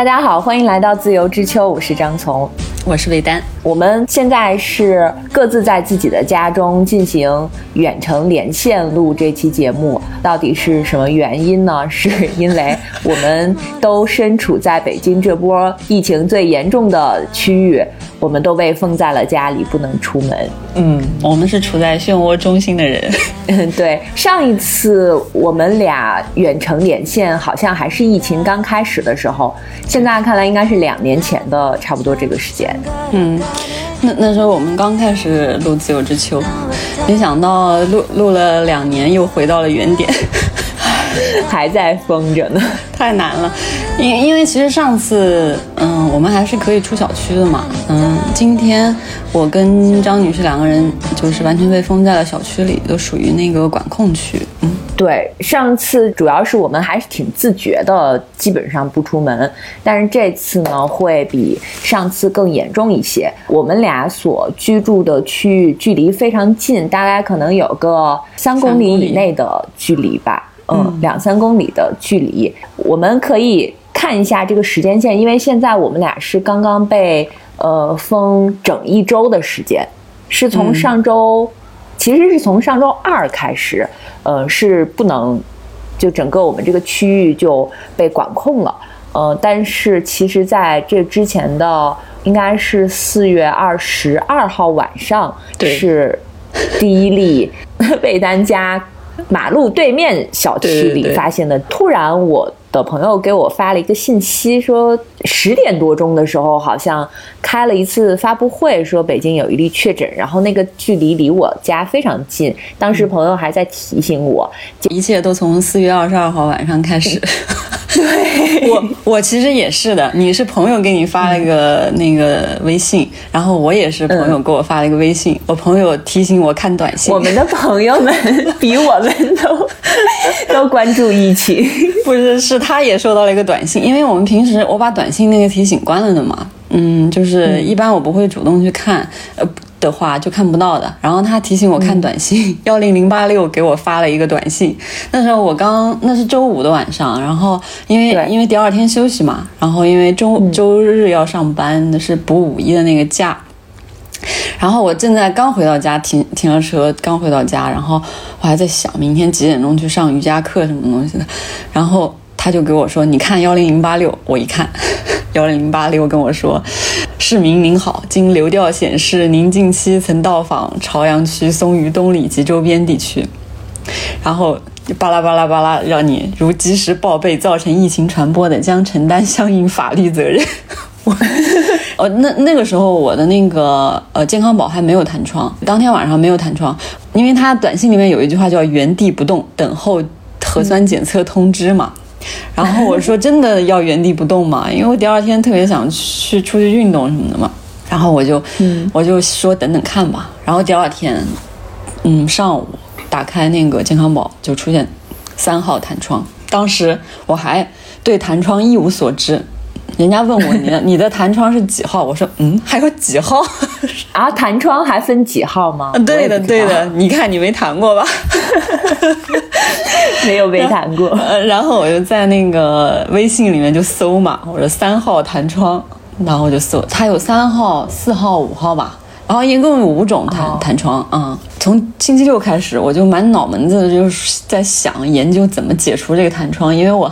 大家好，欢迎来到自由之秋，我是张从，我是魏丹。我们现在是各自在自己的家中进行远程连线录这期节目，到底是什么原因呢？是因为我们都身处在北京这波疫情最严重的区域，我们都被封在了家里，不能出门。嗯，我们是处在漩涡中心的人。嗯，对。上一次我们俩远程连线，好像还是疫情刚开始的时候，现在看来应该是两年前的差不多这个时间。嗯。那那时候我们刚开始录《自由之秋》，没想到录录了两年，又回到了原点，还在封着呢，太难了。因因为其实上次，嗯，我们还是可以出小区的嘛，嗯，今天我跟张女士两个人就是完全被封在了小区里，都属于那个管控区，嗯。对，上次主要是我们还是挺自觉的，基本上不出门。但是这次呢，会比上次更严重一些。我们俩所居住的区域距离非常近，大概可能有个三公里以内的距离吧，嗯，两三公里的距离。我们可以看一下这个时间线，因为现在我们俩是刚刚被呃封整一周的时间，是从上周。其实是从上周二开始，呃，是不能，就整个我们这个区域就被管控了，呃，但是其实在这之前的应该是四月二十二号晚上，是第一例 被单家马路对面小区里发现的，突然我。的朋友给我发了一个信息，说十点多钟的时候好像开了一次发布会，说北京有一例确诊，然后那个距离离我家非常近。当时朋友还在提醒我，一切都从四月二十二号晚上开始。对 我，我其实也是的。你是朋友给你发了一个那个微信，然后我也是朋友给我发了一个微信。我朋友提醒我看短信。我们的朋友们比我们都 都关注疫情，不是是。他也收到了一个短信，因为我们平时我把短信那个提醒关了的嘛，嗯，就是一般我不会主动去看，呃的话就看不到的。然后他提醒我看短信，幺零零八六给我发了一个短信。那时候我刚那是周五的晚上，然后因为因为第二天休息嘛，然后因为周周日要上班，那是补五一的那个假。然后我正在刚回到家，停停了车，刚回到家，然后我还在想明天几点钟去上瑜伽课什么东西的，然后。他就给我说：“你看幺零零八六。”我一看，幺零零八六跟我说：“市民您好，经流调显示，您近期曾到访朝阳区松榆东里及周边地区，然后巴拉巴拉巴拉，让你如及时报备造成疫情传播的，将承担相应法律责任。”我，哦，那那个时候我的那个呃健康宝还没有弹窗，当天晚上没有弹窗，因为他短信里面有一句话叫“原地不动，等候核酸检测通知”嘛。然后我说：“真的要原地不动吗？因为我第二天特别想去出去运动什么的嘛。”然后我就，我就说等等看吧。然后第二天，嗯，上午打开那个健康宝，就出现三号弹窗。当时我还对弹窗一无所知。人家问我你的 你的弹窗是几号？我说嗯，还有几号 啊？弹窗还分几号吗？对的对的，你看你没弹过吧？没有被弹过。然后我就在那个微信里面就搜嘛，我说三号弹窗，然后就搜，它有三号、四号、五号吧，然后一共有五种弹弹窗啊。从星期六开始，我就满脑门子就是在想研究怎么解除这个弹窗，因为我。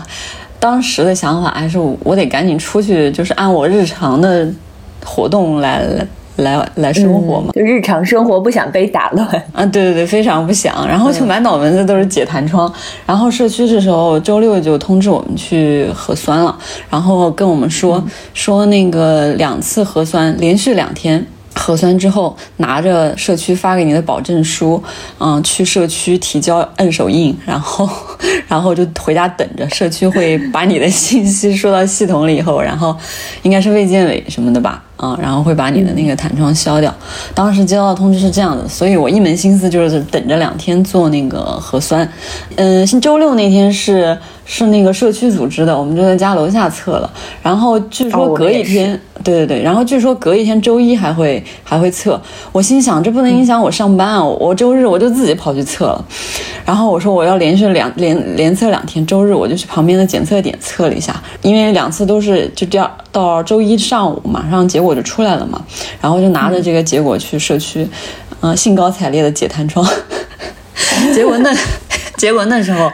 当时的想法还是我得赶紧出去，就是按我日常的活动来来来来生活嘛，就日常生活不想被打乱。啊，对对对，非常不想，然后就满脑门子都是解弹窗，然后社区的时候周六就通知我们去核酸了，然后跟我们说说那个两次核酸连续两天。核酸之后，拿着社区发给你的保证书，嗯，去社区提交摁手印，然后，然后就回家等着。社区会把你的信息输到系统里以后，然后，应该是卫健委什么的吧，啊，然后会把你的那个弹窗消掉。当时接到的通知是这样的，所以我一门心思就是等着两天做那个核酸。嗯，周六那天是是那个社区组织的，我们就在家楼下测了。然后据说隔一天，对对对，然后据说隔一天周一还会还会测。我心想这不能影响我上班啊，我周日我就自己跑去测了。然后我说我要连续两连连测两天，周日我就去旁边的检测点测了一下，因为两次都是就这样，到周一上午马上结果就出来了嘛。然后就拿着这个结果去社区，嗯，兴高采烈的解弹窗。结果那。结果那时候，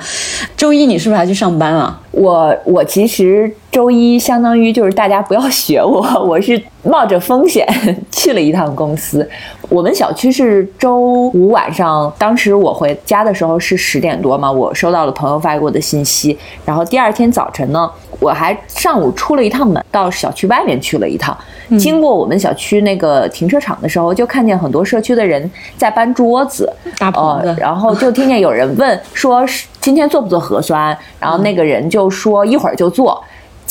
周一你是不是还去上班了？我我其实周一相当于就是大家不要学我，我是冒着风险 去了一趟公司。我们小区是周五晚上，当时我回家的时候是十点多嘛，我收到了朋友发给我的信息。然后第二天早晨呢，我还上午出了一趟门，到小区外面去了一趟。经过我们小区那个停车场的时候，就看见很多社区的人在搬桌子，呃，然后就听见有人问说：“是今天做不做核酸？”然后那个人就说：“一会儿就做。”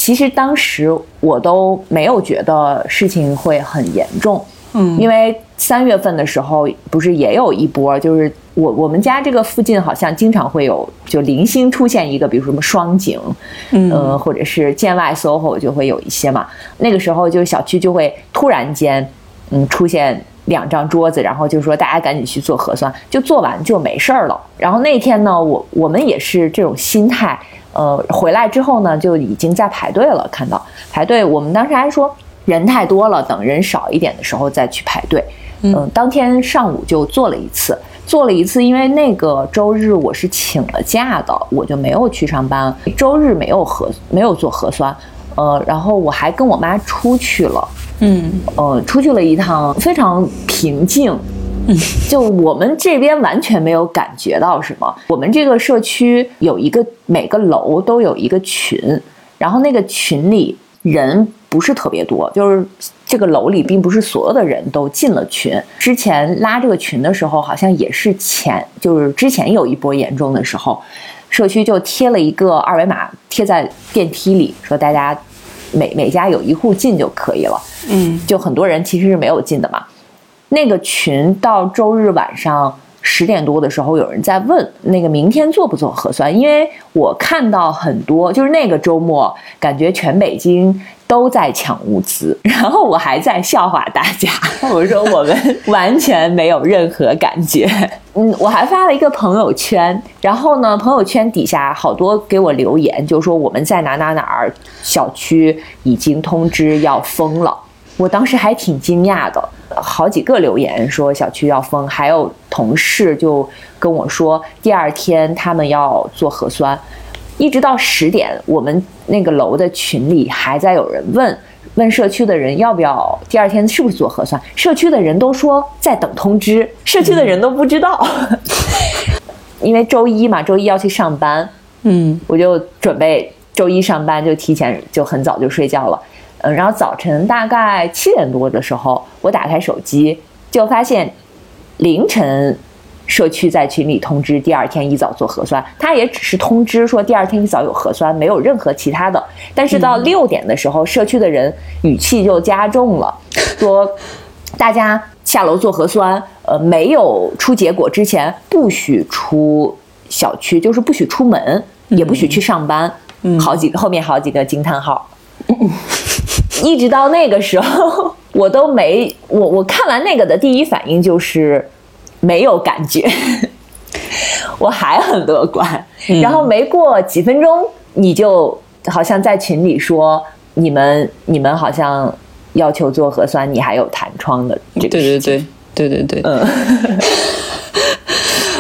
其实当时我都没有觉得事情会很严重，嗯，因为三月份的时候不是也有一波，就是我我们家这个附近好像经常会有就零星出现一个，比如什么双井，嗯，呃，或者是建外 SOHO 就会有一些嘛。那个时候就小区就会突然间，嗯，出现两张桌子，然后就说大家赶紧去做核酸，就做完就没事儿了。然后那天呢，我我们也是这种心态。呃，回来之后呢，就已经在排队了。看到排队，我们当时还说人太多了，等人少一点的时候再去排队。嗯，当天上午就做了一次，做了一次，因为那个周日我是请了假的，我就没有去上班。周日没有核，没有做核酸。呃，然后我还跟我妈出去了。嗯，呃，出去了一趟，非常平静。就我们这边完全没有感觉到什么。我们这个社区有一个每个楼都有一个群，然后那个群里人不是特别多，就是这个楼里并不是所有的人都进了群。之前拉这个群的时候，好像也是前就是之前有一波严重的时候，社区就贴了一个二维码贴在电梯里，说大家每每家有一户进就可以了。嗯，就很多人其实是没有进的嘛。那个群到周日晚上十点多的时候，有人在问那个明天做不做核酸？因为我看到很多，就是那个周末，感觉全北京都在抢物资，然后我还在笑话大家，我说我们完全没有任何感觉。嗯，我还发了一个朋友圈，然后呢，朋友圈底下好多给我留言，就说我们在哪哪哪儿小区已经通知要封了。我当时还挺惊讶的，好几个留言说小区要封，还有同事就跟我说第二天他们要做核酸，一直到十点，我们那个楼的群里还在有人问问社区的人要不要第二天是不是做核酸，社区的人都说在等通知，社区的人都不知道，因为周一嘛，周一要去上班，嗯，我就准备周一上班就提前就很早就睡觉了。嗯，然后早晨大概七点多的时候，我打开手机就发现凌晨社区在群里通知第二天一早做核酸，他也只是通知说第二天一早有核酸，没有任何其他的。但是到六点的时候，社区的人语气就加重了，说 大家下楼做核酸，呃，没有出结果之前不许出小区，就是不许出门，也不许去上班。嗯，好几后面好几个惊叹号。一直到那个时候，我都没我我看完那个的第一反应就是没有感觉，我还很乐观。然后没过几分钟，你就好像在群里说你们你们好像要求做核酸，你还有弹窗的这个对对对对对对，嗯。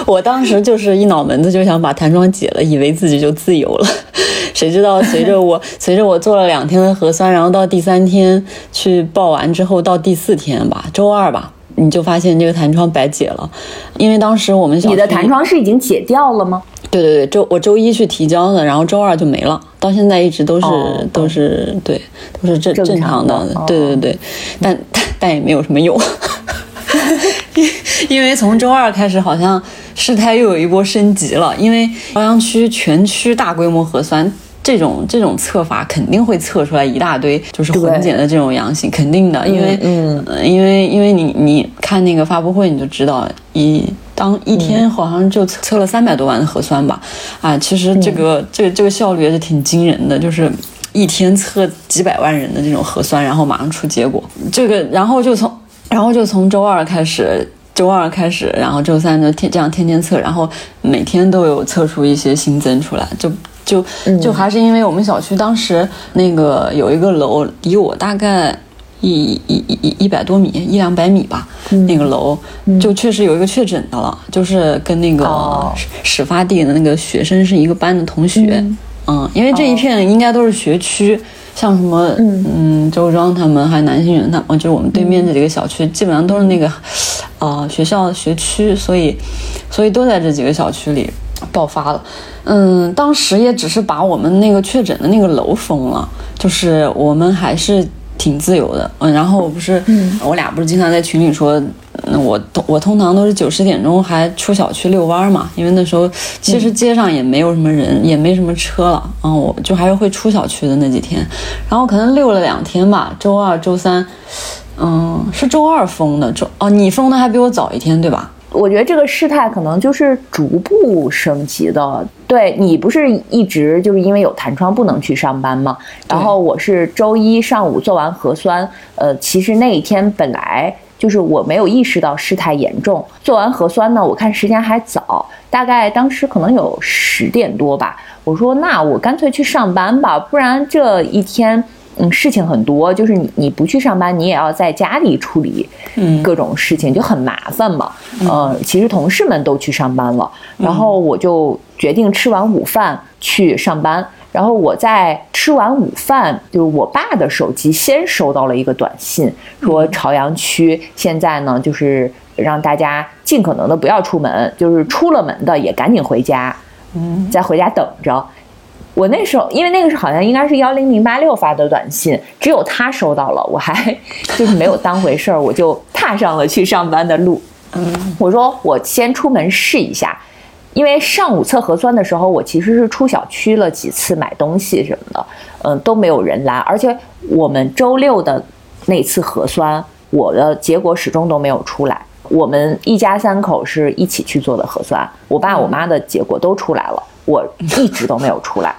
我当时就是一脑门子就想把弹窗解了，以为自己就自由了。谁知道随着我 随着我做了两天的核酸，然后到第三天去报完之后，到第四天吧，周二吧，你就发现这个弹窗白解了。因为当时我们你的弹窗是已经解掉了吗？对对对，周我周一去提交的，然后周二就没了，到现在一直都是都是对都是正正常的。对对对，但但但也没有什么用，因为从周二开始好像。事态又有一波升级了，因为朝阳区全区大规模核酸，这种这种测法肯定会测出来一大堆就是混检的这种阳性，肯定的，因为嗯，因为因为你你看那个发布会你就知道，一当一天好像就测测了三百多万的核酸吧，啊，其实这个这个这个效率也是挺惊人的，就是一天测几百万人的这种核酸，然后马上出结果，这个然后就从然后就从周二开始，周二开始，然后周三就天这样天天测，然后每天都有测出一些新增出来，就就就还是因为我们小区当时那个有一个楼离我大概。一一一一一百多米，一两百米吧，那个楼就确实有一个确诊的了，就是跟那个始发地的那个学生是一个班的同学，嗯，因为这一片应该都是学区，像什么嗯周庄他们还有南星园他们，就是我们对面这几个小区，基本上都是那个呃学校学区，所以所以都在这几个小区里爆发了，嗯，当时也只是把我们那个确诊的那个楼封了，就是我们还是。挺自由的，嗯，然后我不是，我俩不是经常在群里说，我我通常都是九十点钟还出小区遛弯嘛，因为那时候其实街上也没有什么人，也没什么车了，嗯，我就还是会出小区的那几天，然后可能遛了两天吧，周二、周三，嗯，是周二封的，周哦，你封的还比我早一天，对吧？我觉得这个事态可能就是逐步升级的。对你不是一直就是因为有弹窗不能去上班吗？然后我是周一上午做完核酸，呃，其实那一天本来就是我没有意识到事态严重。做完核酸呢，我看时间还早，大概当时可能有十点多吧。我说那我干脆去上班吧，不然这一天。嗯，事情很多，就是你你不去上班，你也要在家里处理各种事情，就很麻烦嘛。呃，其实同事们都去上班了，然后我就决定吃完午饭去上班。然后我在吃完午饭，就是我爸的手机先收到了一个短信，说朝阳区现在呢，就是让大家尽可能的不要出门，就是出了门的也赶紧回家，嗯，在回家等着。我那时候，因为那个是好像应该是幺零零八六发的短信，只有他收到了，我还 就是没有当回事儿，我就踏上了去上班的路。嗯，我说我先出门试一下，因为上午测核酸的时候，我其实是出小区了几次买东西什么的，嗯，都没有人来，而且我们周六的那次核酸，我的结果始终都没有出来。我们一家三口是一起去做的核酸，我爸我妈的结果都出来了，我一直都没有出来。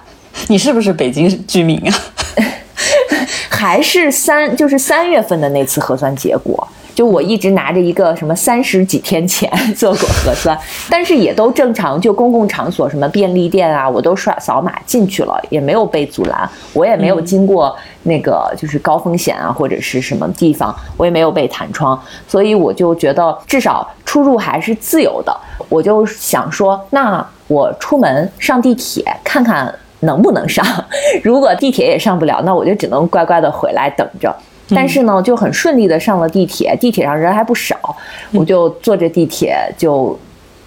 你是不是北京居民啊？还是三就是三月份的那次核酸结果？就我一直拿着一个什么三十几天前做过核酸，但是也都正常。就公共场所什么便利店啊，我都刷扫码进去了，也没有被阻拦。我也没有经过那个就是高风险啊或者是什么地方，我也没有被弹窗，所以我就觉得至少出入还是自由的。我就想说，那我出门上地铁看看。能不能上？如果地铁也上不了，那我就只能乖乖的回来等着。但是呢，就很顺利的上了地铁，地铁上人还不少，我就坐着地铁就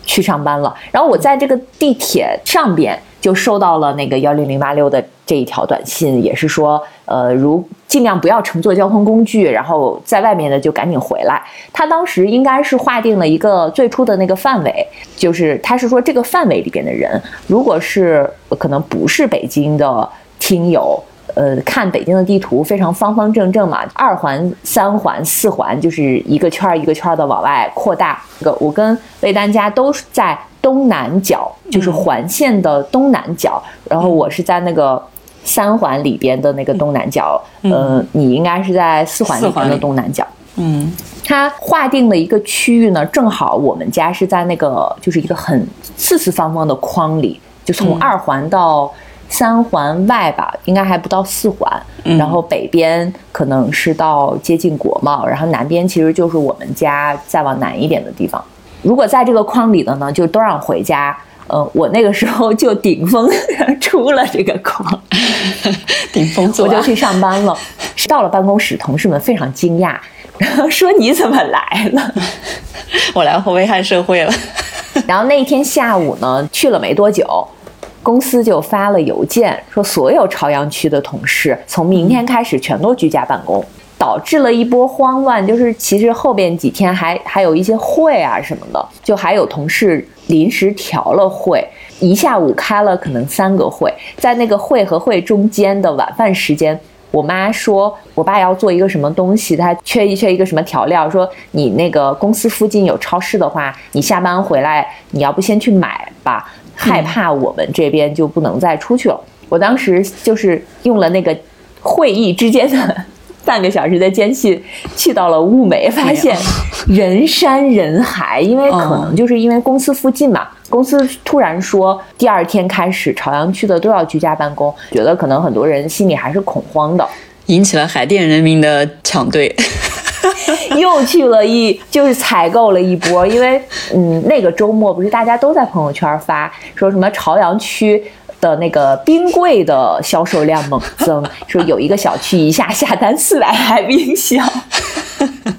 去上班了。然后我在这个地铁上边。就收到了那个幺零零八六的这一条短信，也是说，呃，如尽量不要乘坐交通工具，然后在外面的就赶紧回来。他当时应该是划定了一个最初的那个范围，就是他是说这个范围里边的人，如果是可能不是北京的听友，呃，看北京的地图非常方方正正嘛，二环、三环、四环就是一个圈儿一个圈儿的往外扩大。个我跟魏丹家都是在。东南角就是环线的东南角，然后我是在那个三环里边的那个东南角，呃，你应该是在四环里边的东南角。嗯，它划定的一个区域呢，正好我们家是在那个就是一个很四四方方的框里，就从二环到三环外吧，应该还不到四环，然后北边可能是到接近国贸，然后南边其实就是我们家再往南一点的地方。如果在这个框里的呢，就都让回家。呃，我那个时候就顶风 出了这个框，顶风我就去上班了。到了办公室，同事们非常惊讶，然后说：“你怎么来了？”我来危害社会了。然后那一天下午呢，去了没多久，公司就发了邮件说，所有朝阳区的同事从明天开始全都居家办公。导致了一波慌乱，就是其实后边几天还还有一些会啊什么的，就还有同事临时调了会，一下午开了可能三个会，在那个会和会中间的晚饭时间，我妈说我爸要做一个什么东西，他缺一缺一个什么调料，说你那个公司附近有超市的话，你下班回来你要不先去买吧，害怕我们这边就不能再出去了。我当时就是用了那个会议之间的半个小时的间隙，去到了物美，发现人山人海，因为可能就是因为公司附近嘛，公司突然说第二天开始朝阳区的都要居家办公，觉得可能很多人心里还是恐慌的，引起了海淀人民的抢队，又去了一就是采购了一波，因为嗯那个周末不是大家都在朋友圈发说什么朝阳区。的那个冰柜的销售量猛增，说有一个小区一下下单四百台冰箱，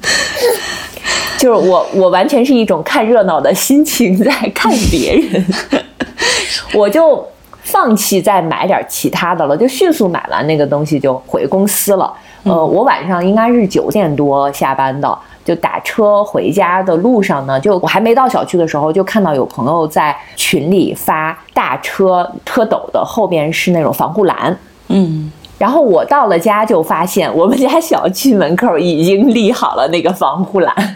就是我我完全是一种看热闹的心情在看别人，我就放弃再买点其他的了，就迅速买完那个东西就回公司了。呃，我晚上应该是九点多下班的。就打车回家的路上呢，就我还没到小区的时候，就看到有朋友在群里发大车车斗的后边是那种防护栏，嗯，然后我到了家就发现我们家小区门口已经立好了那个防护栏，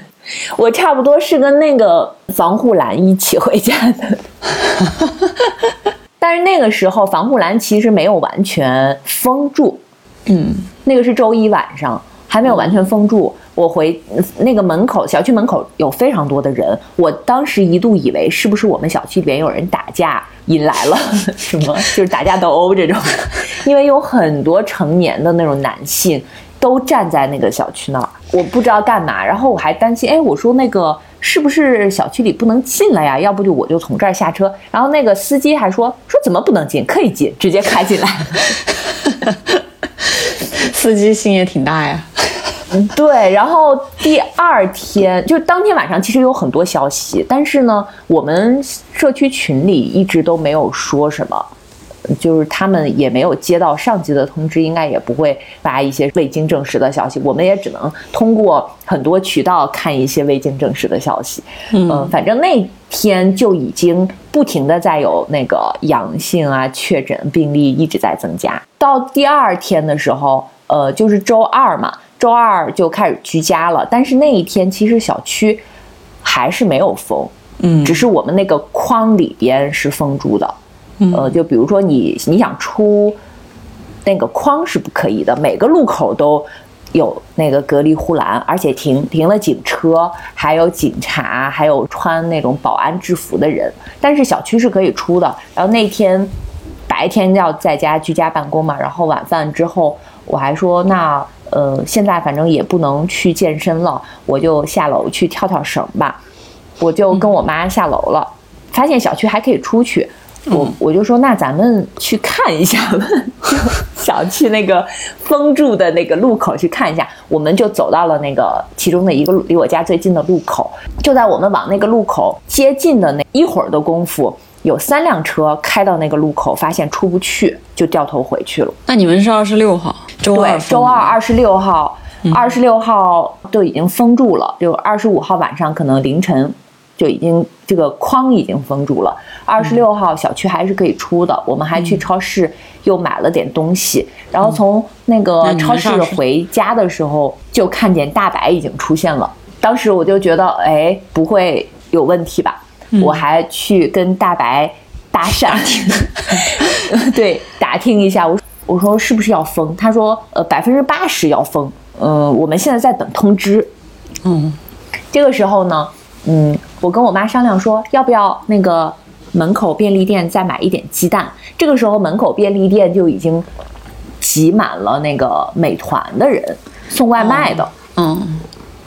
我差不多是跟那个防护栏一起回家的，但是那个时候防护栏其实没有完全封住，嗯，那个是周一晚上。还没有完全封住，我回那个门口，小区门口有非常多的人，我当时一度以为是不是我们小区里边有人打架引来了 什么，就是打架斗殴这种，因为有很多成年的那种男性都站在那个小区那儿，我不知道干嘛，然后我还担心，哎，我说那个是不是小区里不能进了呀？要不就我就从这儿下车，然后那个司机还说说怎么不能进，可以进，直接开进来，司机心也挺大呀。对，然后第二天就当天晚上，其实有很多消息，但是呢，我们社区群里一直都没有说什么，就是他们也没有接到上级的通知，应该也不会发一些未经证实的消息，我们也只能通过很多渠道看一些未经证实的消息。嗯，反正那天就已经不停的在有那个阳性啊确诊病例一直在增加，到第二天的时候，呃，就是周二嘛。周二就开始居家了，但是那一天其实小区还是没有封，嗯，只是我们那个框里边是封住的，呃，就比如说你你想出那个框是不可以的，每个路口都有那个隔离护栏，而且停停了警车，还有警察，还有穿那种保安制服的人，但是小区是可以出的。然后那天白天要在家居家办公嘛，然后晚饭之后我还说那。呃，现在反正也不能去健身了，我就下楼去跳跳绳吧。我就跟我妈下楼了，发现小区还可以出去，我我就说那咱们去看一下吧，想去那个封住的那个路口去看一下。我们就走到了那个其中的一个离我家最近的路口，就在我们往那个路口接近的那一会儿的功夫。有三辆车开到那个路口，发现出不去，就掉头回去了。那你们是二十六号，周二，周二二十六号，二十六号都已经封住了，就二十五号晚上可能凌晨就已经这个框已经封住了。二十六号小区还是可以出的，我们还去超市又买了点东西，然后从那个超市回家的时候就看见大白已经出现了。当时我就觉得，哎，不会有问题吧？我还去跟大白搭讪，对，打听一下。我我说是不是要封？他说呃百分之八十要封。嗯，我们现在在等通知。嗯，这个时候呢，嗯，我跟我妈商量说，要不要那个门口便利店再买一点鸡蛋？这个时候门口便利店就已经挤满了那个美团的人送外卖的。嗯，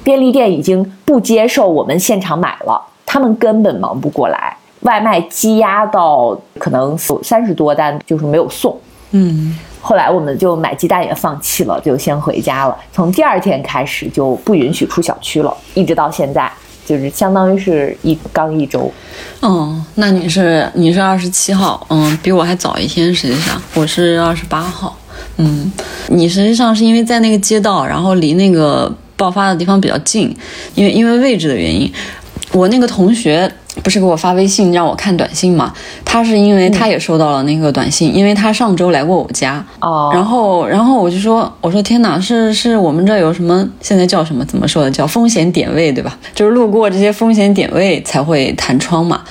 便利店已经不接受我们现场买了。他们根本忙不过来，外卖积压到可能三十多单，就是没有送。嗯，后来我们就买鸡蛋也放弃了，就先回家了。从第二天开始就不允许出小区了，一直到现在，就是相当于是一刚一周。哦，那你是你是二十七号，嗯，比我还早一天。实际上我是二十八号，嗯，你实际上是因为在那个街道，然后离那个爆发的地方比较近，因为因为位置的原因。我那个同学不是给我发微信让我看短信嘛？他是因为他也收到了那个短信，因为他上周来过我家，哦，然后然后我就说，我说天哪，是是我们这有什么现在叫什么？怎么说的？叫风险点位对吧？就是路过这些风险点位才会弹窗嘛。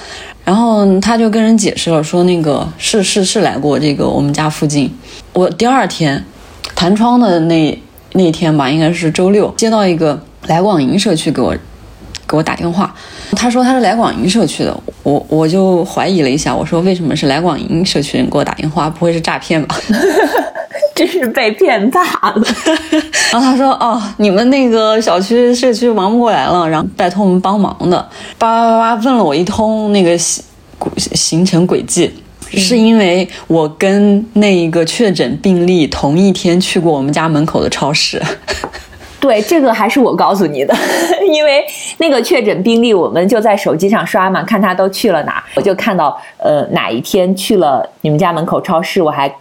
然后他就跟人解释了，说那个是是是来过这个我们家附近。我第二天弹窗的那那天吧，应该是周六，接到一个来广营社区给我给我打电话，他说他是来广营社区的，我我就怀疑了一下，我说为什么是来广营社区人给我打电话，不会是诈骗吧？真是被骗大了。然后他说：“哦，你们那个小区社区忙不过来了，然后拜托我们帮忙的。”叭叭叭问了我一通那个行行程轨迹，是因为我跟那一个确诊病例同一天去过我们家门口的超市。对，这个还是我告诉你的，因为那个确诊病例，我们就在手机上刷嘛，看他都去了哪，我就看到呃哪一天去了你们家门口超市，我还。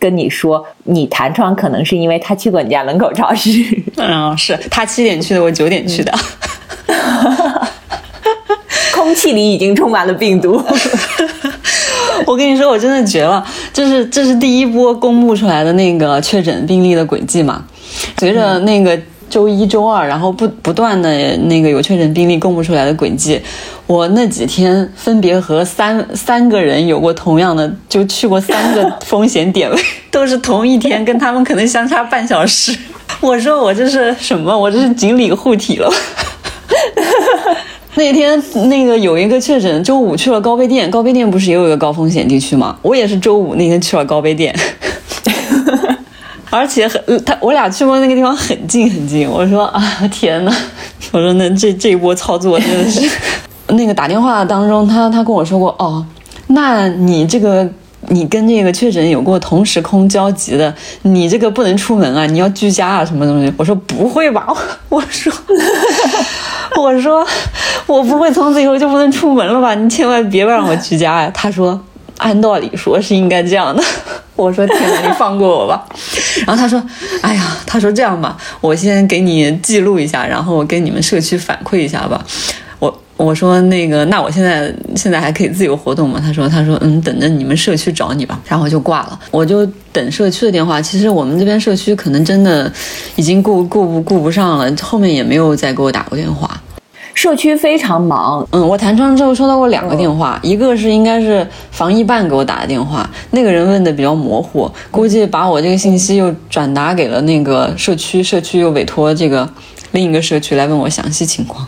跟你说，你弹窗可能是因为他去过你家门口超市。嗯，是他七点去的，我九点去的。空气里已经充满了病毒。我跟你说，我真的绝了！这是这是第一波公布出来的那个确诊病例的轨迹嘛？随着那个。周一、周二，然后不不断的那个有确诊病例公布出来的轨迹，我那几天分别和三三个人有过同样的，就去过三个风险点位，都是同一天，跟他们可能相差半小时。我说我这是什么？我这是锦鲤护体了。那天那个有一个确诊，周五去了高碑店，高碑店不是也有一个高风险地区吗？我也是周五那天去了高碑店。而且很，他我俩去过那个地方很近很近。我说啊，天哪！我说那这这一波操作真的是，那个打电话当中，他他跟我说过哦，那你这个你跟这个确诊有过同时空交集的，你这个不能出门啊，你要居家啊，什么东西？我说不会吧？我说我说我不会从此以后就不能出门了吧？你千万别让我居家呀！他说按道理说是应该这样的。我说天哪，你放过我吧。然后他说，哎呀，他说这样吧，我先给你记录一下，然后我跟你们社区反馈一下吧。我我说那个，那我现在现在还可以自由活动吗？他说他说嗯，等着你们社区找你吧。然后就挂了，我就等社区的电话。其实我们这边社区可能真的已经顾顾不顾不上了，后面也没有再给我打过电话。社区非常忙，嗯，我弹窗之后收到过两个电话，一个是应该是防疫办给我打的电话，那个人问的比较模糊，估计把我这个信息又转达给了那个社区，社区又委托这个另一个社区来问我详细情况。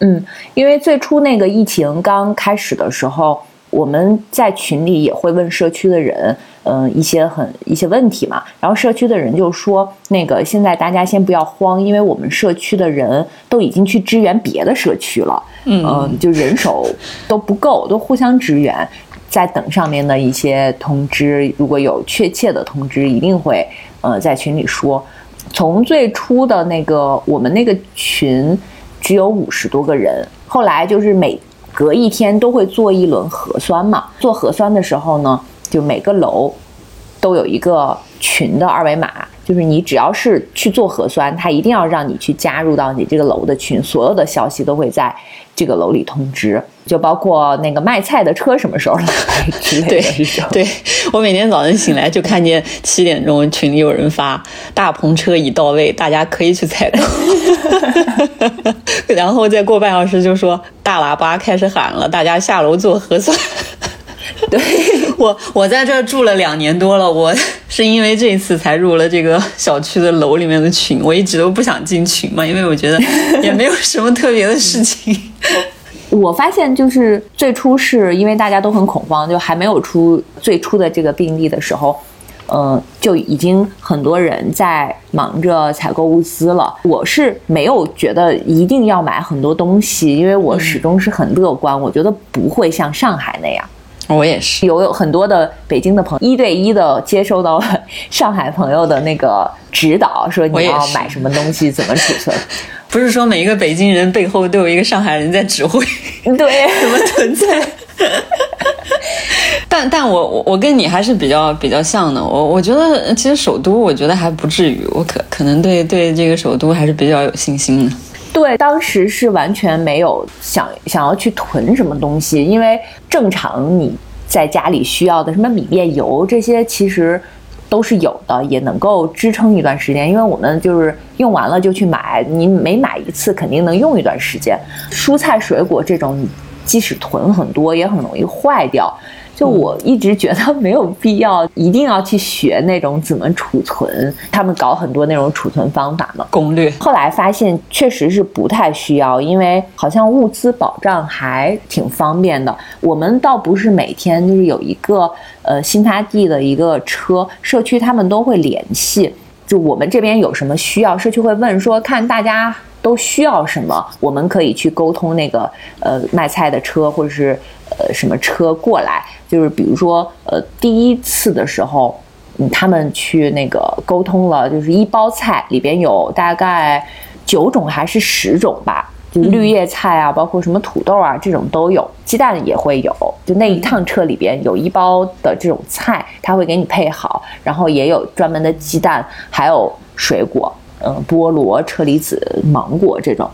嗯，因为最初那个疫情刚开始的时候，我们在群里也会问社区的人。嗯，一些很一些问题嘛，然后社区的人就说，那个现在大家先不要慌，因为我们社区的人都已经去支援别的社区了，嗯，就人手都不够，都互相支援，在等上面的一些通知，如果有确切的通知，一定会呃在群里说。从最初的那个我们那个群只有五十多个人，后来就是每隔一天都会做一轮核酸嘛，做核酸的时候呢。就每个楼都有一个群的二维码，就是你只要是去做核酸，他一定要让你去加入到你这个楼的群，所有的消息都会在这个楼里通知，就包括那个卖菜的车什么时候来之类的。对，我每天早晨醒来就看见七点钟群里有人发大篷车已到位，大家可以去采购。然后再过半小时就说大喇叭开始喊了，大家下楼做核酸。对我，我在这儿住了两年多了，我 是因为这一次才入了这个小区的楼里面的群。我一直都不想进群嘛，因为我觉得也没有什么特别的事情。我发现就是最初是因为大家都很恐慌，就还没有出最初的这个病例的时候，嗯，就已经很多人在忙着采购物资了。我是没有觉得一定要买很多东西，因为我始终是很乐观，我觉得不会像上海那样。我也是有有很多的北京的朋友一对一的接收到了上海朋友的那个指导，说你要买什么东西，怎么储存。不是说每一个北京人背后都有一个上海人在指挥，对，怎么存在？但但我我我跟你还是比较比较像的。我我觉得其实首都，我觉得还不至于。我可可能对对这个首都还是比较有信心的。对，当时是完全没有想想要去囤什么东西，因为正常你在家里需要的什么米面油这些，其实都是有的，也能够支撑一段时间。因为我们就是用完了就去买，你每买一次肯定能用一段时间。蔬菜水果这种，即使囤很多，也很容易坏掉。就我一直觉得没有必要，一定要去学那种怎么储存，他们搞很多那种储存方法嘛，攻略。后来发现确实是不太需要，因为好像物资保障还挺方便的。我们倒不是每天就是有一个呃新发地的一个车，社区他们都会联系，就我们这边有什么需要，社区会问说看大家都需要什么，我们可以去沟通那个呃卖菜的车或者是呃什么车过来。就是比如说，呃，第一次的时候，嗯，他们去那个沟通了，就是一包菜里边有大概九种还是十种吧，就绿叶菜啊，包括什么土豆啊这种都有，鸡蛋也会有。就那一趟车里边有一包的这种菜，他会给你配好，然后也有专门的鸡蛋，还有水果，嗯，菠萝、车厘子、芒果这种。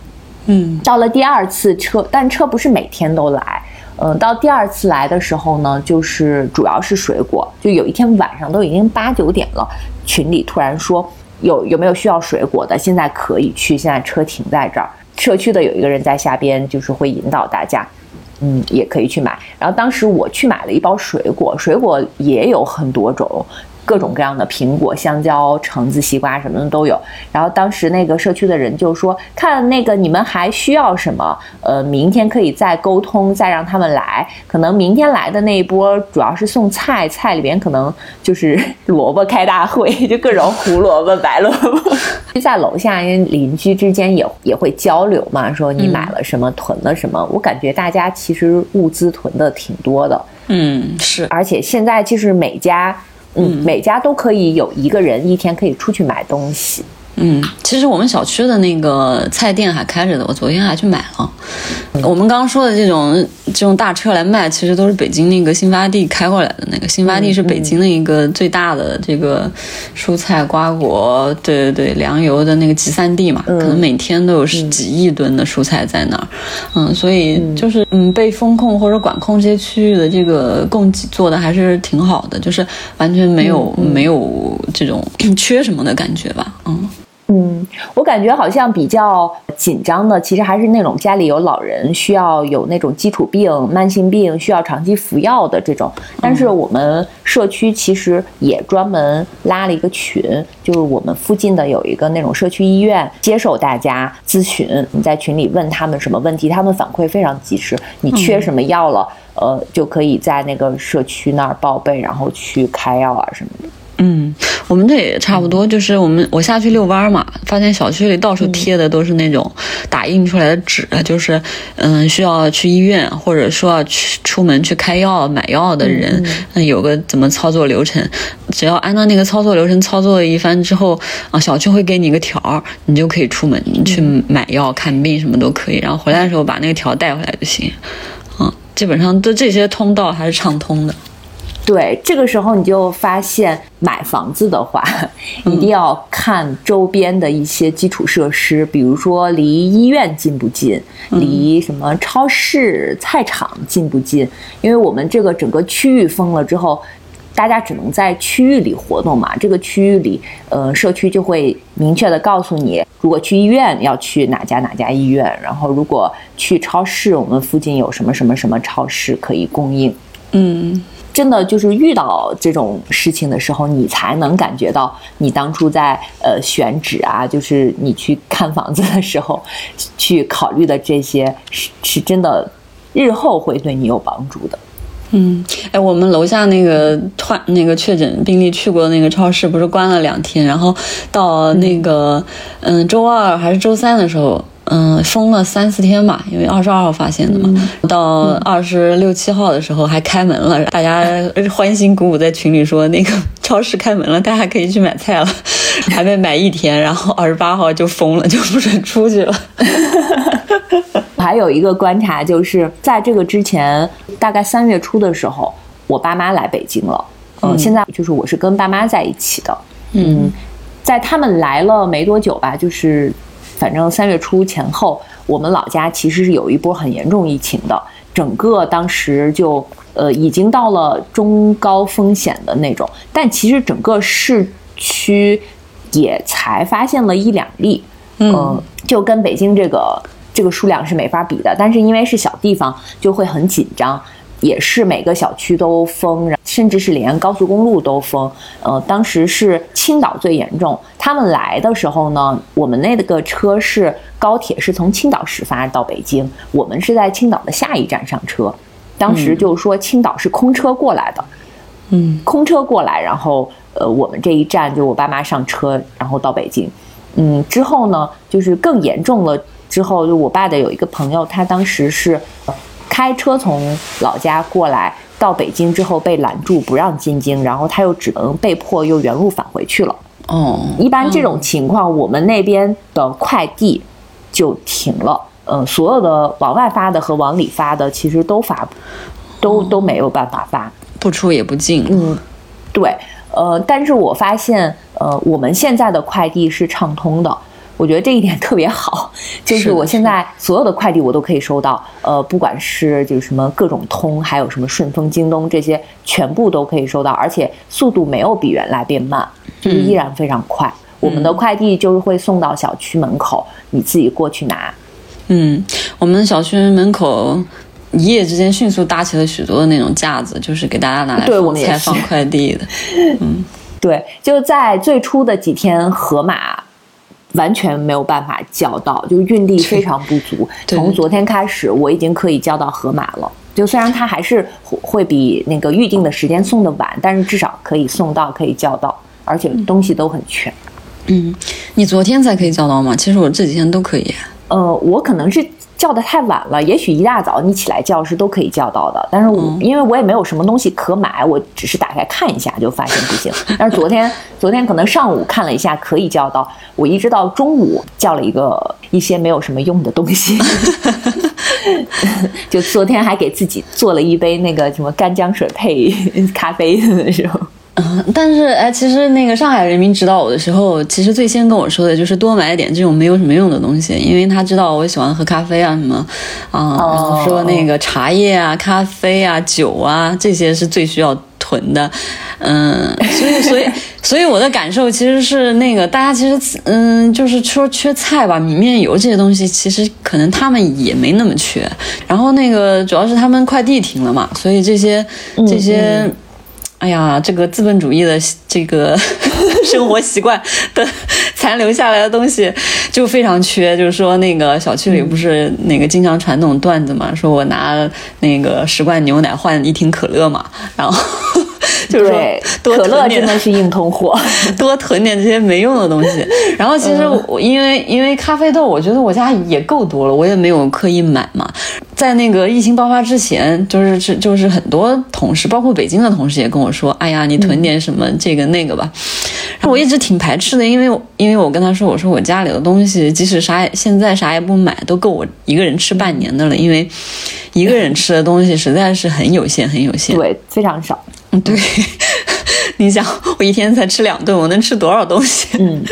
嗯，到了第二次车，但车不是每天都来。嗯，到第二次来的时候呢，就是主要是水果。就有一天晚上都已经八九点了，群里突然说有有没有需要水果的，现在可以去，现在车停在这儿。社区的有一个人在下边，就是会引导大家，嗯，也可以去买。然后当时我去买了一包水果，水果也有很多种。各种各样的苹果、香蕉、橙子、西瓜什么的都有。然后当时那个社区的人就说：“看那个你们还需要什么？呃，明天可以再沟通，再让他们来。可能明天来的那一波主要是送菜，菜里边可能就是 萝卜开大会，就各种胡萝卜、白萝卜。在楼下，因为邻居之间也也会交流嘛，说你买了什么，囤了什么。我感觉大家其实物资囤的挺多的。嗯，是。而且现在就是每家。嗯，每家都可以有一个人一天可以出去买东西。嗯，其实我们小区的那个菜店还开着的，我昨天还去买了。我们刚刚说的这种这种大车来卖，其实都是北京那个新发地开过来的。那个新发地是北京的一个最大的这个蔬菜瓜果，对对对，粮油的那个集散地嘛，可能每天都有十几亿吨的蔬菜在那儿。嗯，所以就是嗯，被风控或者管控这些区域的这个供给做的还是挺好的，就是完全没有没有这种缺什么的感觉吧。嗯。嗯，我感觉好像比较紧张的，其实还是那种家里有老人，需要有那种基础病、慢性病，需要长期服药的这种。但是我们社区其实也专门拉了一个群，就是我们附近的有一个那种社区医院，接受大家咨询。你在群里问他们什么问题，他们反馈非常及时。你缺什么药了，呃，就可以在那个社区那儿报备，然后去开药啊什么的。嗯，我们这也差不多，就是我们我下去遛弯嘛，发现小区里到处贴的都是那种打印出来的纸，就是嗯，需要去医院或者说要去出门去开药买药的人，嗯，有个怎么操作流程，只要按照那个操作流程操作一番之后，啊，小区会给你一个条，你就可以出门去买药看病什么都可以，然后回来的时候把那个条带回来就行，啊，基本上都这些通道还是畅通的。对，这个时候你就发现买房子的话，一定要看周边的一些基础设施，比如说离医院近不近，离什么超市、菜场近不近。因为我们这个整个区域封了之后，大家只能在区域里活动嘛。这个区域里，呃，社区就会明确的告诉你，如果去医院要去哪家哪家医院，然后如果去超市，我们附近有什么什么什么超市可以供应。嗯。真的就是遇到这种事情的时候，你才能感觉到你当初在呃选址啊，就是你去看房子的时候，去考虑的这些是是真的，日后会对你有帮助的。嗯，哎，我们楼下那个患那个确诊病例去过那个超市，不是关了两天，然后到那个嗯周二还是周三的时候。嗯，封了三四天吧，因为二十二号发现的嘛。到二十六七号的时候还开门了，大家欢欣鼓舞在群里说那个超市开门了，大家可以去买菜了。还没买一天，然后二十八号就封了，就不准出去了。还有一个观察就是在这个之前，大概三月初的时候，我爸妈来北京了。嗯，现在就是我是跟爸妈在一起的。嗯，在他们来了没多久吧，就是。反正三月初前后，我们老家其实是有一波很严重疫情的，整个当时就呃已经到了中高风险的那种，但其实整个市区也才发现了一两例，嗯，就跟北京这个这个数量是没法比的，但是因为是小地方，就会很紧张。也是每个小区都封，甚至是连高速公路都封。呃，当时是青岛最严重。他们来的时候呢，我们那个车是高铁，是从青岛始发到北京，我们是在青岛的下一站上车。当时就是说青岛是空车过来的，嗯，空车过来，然后呃，我们这一站就我爸妈上车，然后到北京。嗯，之后呢，就是更严重了。之后就我爸的有一个朋友，他当时是。开车从老家过来到北京之后被拦住不让进京，然后他又只能被迫又原路返回去了。哦，一般这种情况，我们那边的快递就停了。嗯，所有的往外发的和往里发的其实都发，都都没有办法发，不出也不进。嗯，对，呃，但是我发现，呃，我们现在的快递是畅通的。我觉得这一点特别好，就是我现在所有的快递我都可以收到，呃，不管是就是什么各种通，还有什么顺丰、京东这些，全部都可以收到，而且速度没有比原来变慢，就是依然非常快。我们的快递就是会送到小区门口，你自己过去拿。嗯，我们小区门口一夜之间迅速搭起了许多的那种架子，就是给大家拿来对我们放快递的。嗯，对，就在最初的几天，盒马。完全没有办法叫到，就是运力非常不足。从昨天开始，我已经可以叫到盒马了。就虽然它还是会比那个预定的时间送的晚，但是至少可以送到，可以叫到，而且东西都很全。嗯，你昨天才可以叫到吗？其实我这几天都可以。呃，我可能是。叫的太晚了，也许一大早你起来叫是都可以叫到的，但是我因为我也没有什么东西可买，我只是打开看一下就发现不行。但是昨天昨天可能上午看了一下可以叫到，我一直到中午叫了一个一些没有什么用的东西，就昨天还给自己做了一杯那个什么干姜水配咖啡的时候。嗯，但是哎，其实那个上海人民指导我的时候，其实最先跟我说的就是多买点这种没有什么用的东西，因为他知道我喜欢喝咖啡啊什么，啊，然后说那个茶叶啊、咖啡啊、酒啊这些是最需要囤的，嗯，所以所以 所以我的感受其实是那个大家其实嗯，就是说缺菜吧，米面油这些东西其实可能他们也没那么缺，然后那个主要是他们快递停了嘛，所以这些这些。哎呀，这个资本主义的这个 生活习惯的残留下来的东西就非常缺。就是说，那个小区里不是那个经常传那种段子嘛，说我拿那个十罐牛奶换一瓶可乐嘛，然后。就是说，可乐真的是硬通货，多囤点这些没用的东西。然后其实我因为因为咖啡豆，我觉得我家也够多了，我也没有刻意买嘛。在那个疫情爆发之前，就是是就是很多同事，包括北京的同事也跟我说：“哎呀，你囤点什么这个那个吧。”然后我一直挺排斥的，因为因为我跟他说：“我说我家里的东西，即使啥也现在啥也不买，都够我一个人吃半年的了。因为一个人 吃的东西实在是很有限，很有限，对，非常少。” 对，你想我一天才吃两顿，我能吃多少东西？嗯，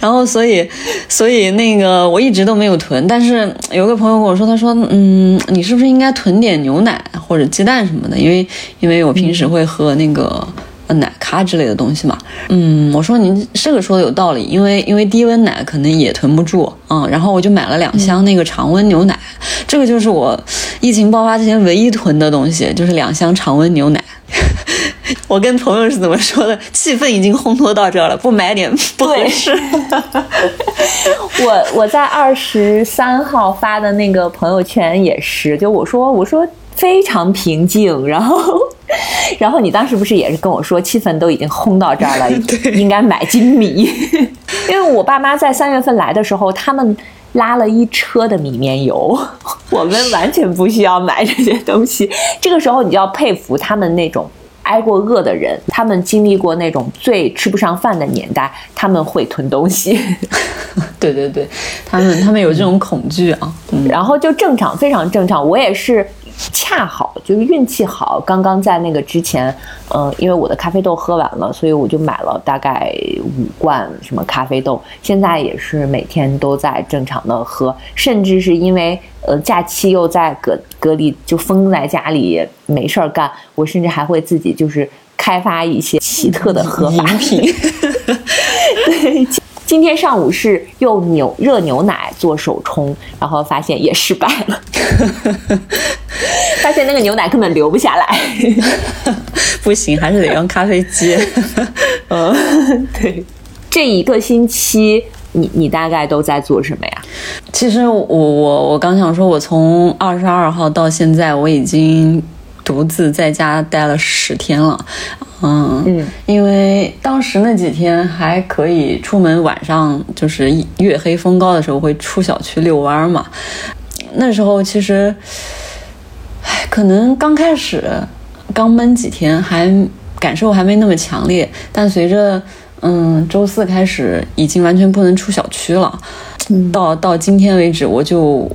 然后所以所以那个我一直都没有囤，但是有个朋友跟我说，他说，嗯，你是不是应该囤点牛奶或者鸡蛋什么的？因为因为我平时会喝那个奶咖之类的东西嘛。嗯，我说您这个说的有道理，因为因为低温奶可能也囤不住，嗯，然后我就买了两箱那个常温牛奶，这个就是我疫情爆发之前唯一囤的东西，就是两箱常温牛奶。我跟朋友是怎么说的？气氛已经烘托到这儿了，不买点不合适。我我在二十三号发的那个朋友圈也是，就我说我说非常平静，然后然后你当时不是也是跟我说气氛都已经烘到这儿了，应该买金米。因为我爸妈在三月份来的时候，他们拉了一车的米面油，我们完全不需要买这些东西。这个时候你就要佩服他们那种。挨过饿的人，他们经历过那种最吃不上饭的年代，他们会囤东西。对对对，他们他们有这种恐惧啊。然后就正常，非常正常。我也是恰好就是运气好，刚刚在那个之前，嗯，因为我的咖啡豆喝完了，所以我就买了大概五罐什么咖啡豆，现在也是每天都在正常的喝，甚至是因为呃假期又在隔隔离，就封在家里没事儿干，我甚至还会自己就是开发一些奇特的喝法。饮品，对。今天上午是用牛热牛奶做手冲，然后发现也失败了，发现那个牛奶根本流不下来，不行，还是得用咖啡机。嗯，对。这一个星期，你你大概都在做什么呀？其实我我我刚想说，我从二十二号到现在，我已经独自在家待了十天了。嗯嗯，因为当时那几天还可以出门，晚上就是月黑风高的时候会出小区遛弯嘛。那时候其实，唉，可能刚开始刚闷几天，还感受还没那么强烈。但随着嗯周四开始，已经完全不能出小区了。到到今天为止，我就。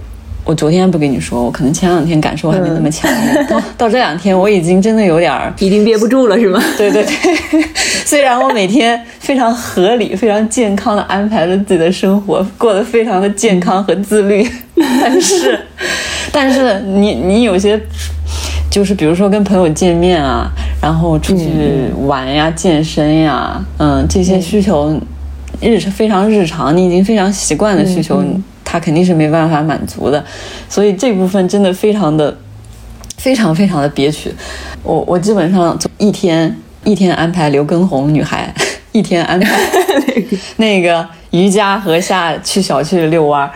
我昨天不跟你说，我可能前两天感受还没那么强烈，到到这两天我已经真的有点儿，已经憋不住了，是吗？对对对，虽然我每天非常合理、非常健康的安排了自己的生活，过得非常的健康和自律，但是，但是你你有些，就是比如说跟朋友见面啊，然后出去玩呀、健身呀，嗯，这些需求，日常非常日常，你已经非常习惯的需求。他肯定是没办法满足的，所以这部分真的非常的、非常非常的憋屈。我我基本上一天一天安排刘畊宏女孩，一天安排 那个瑜伽和下去小区里遛弯。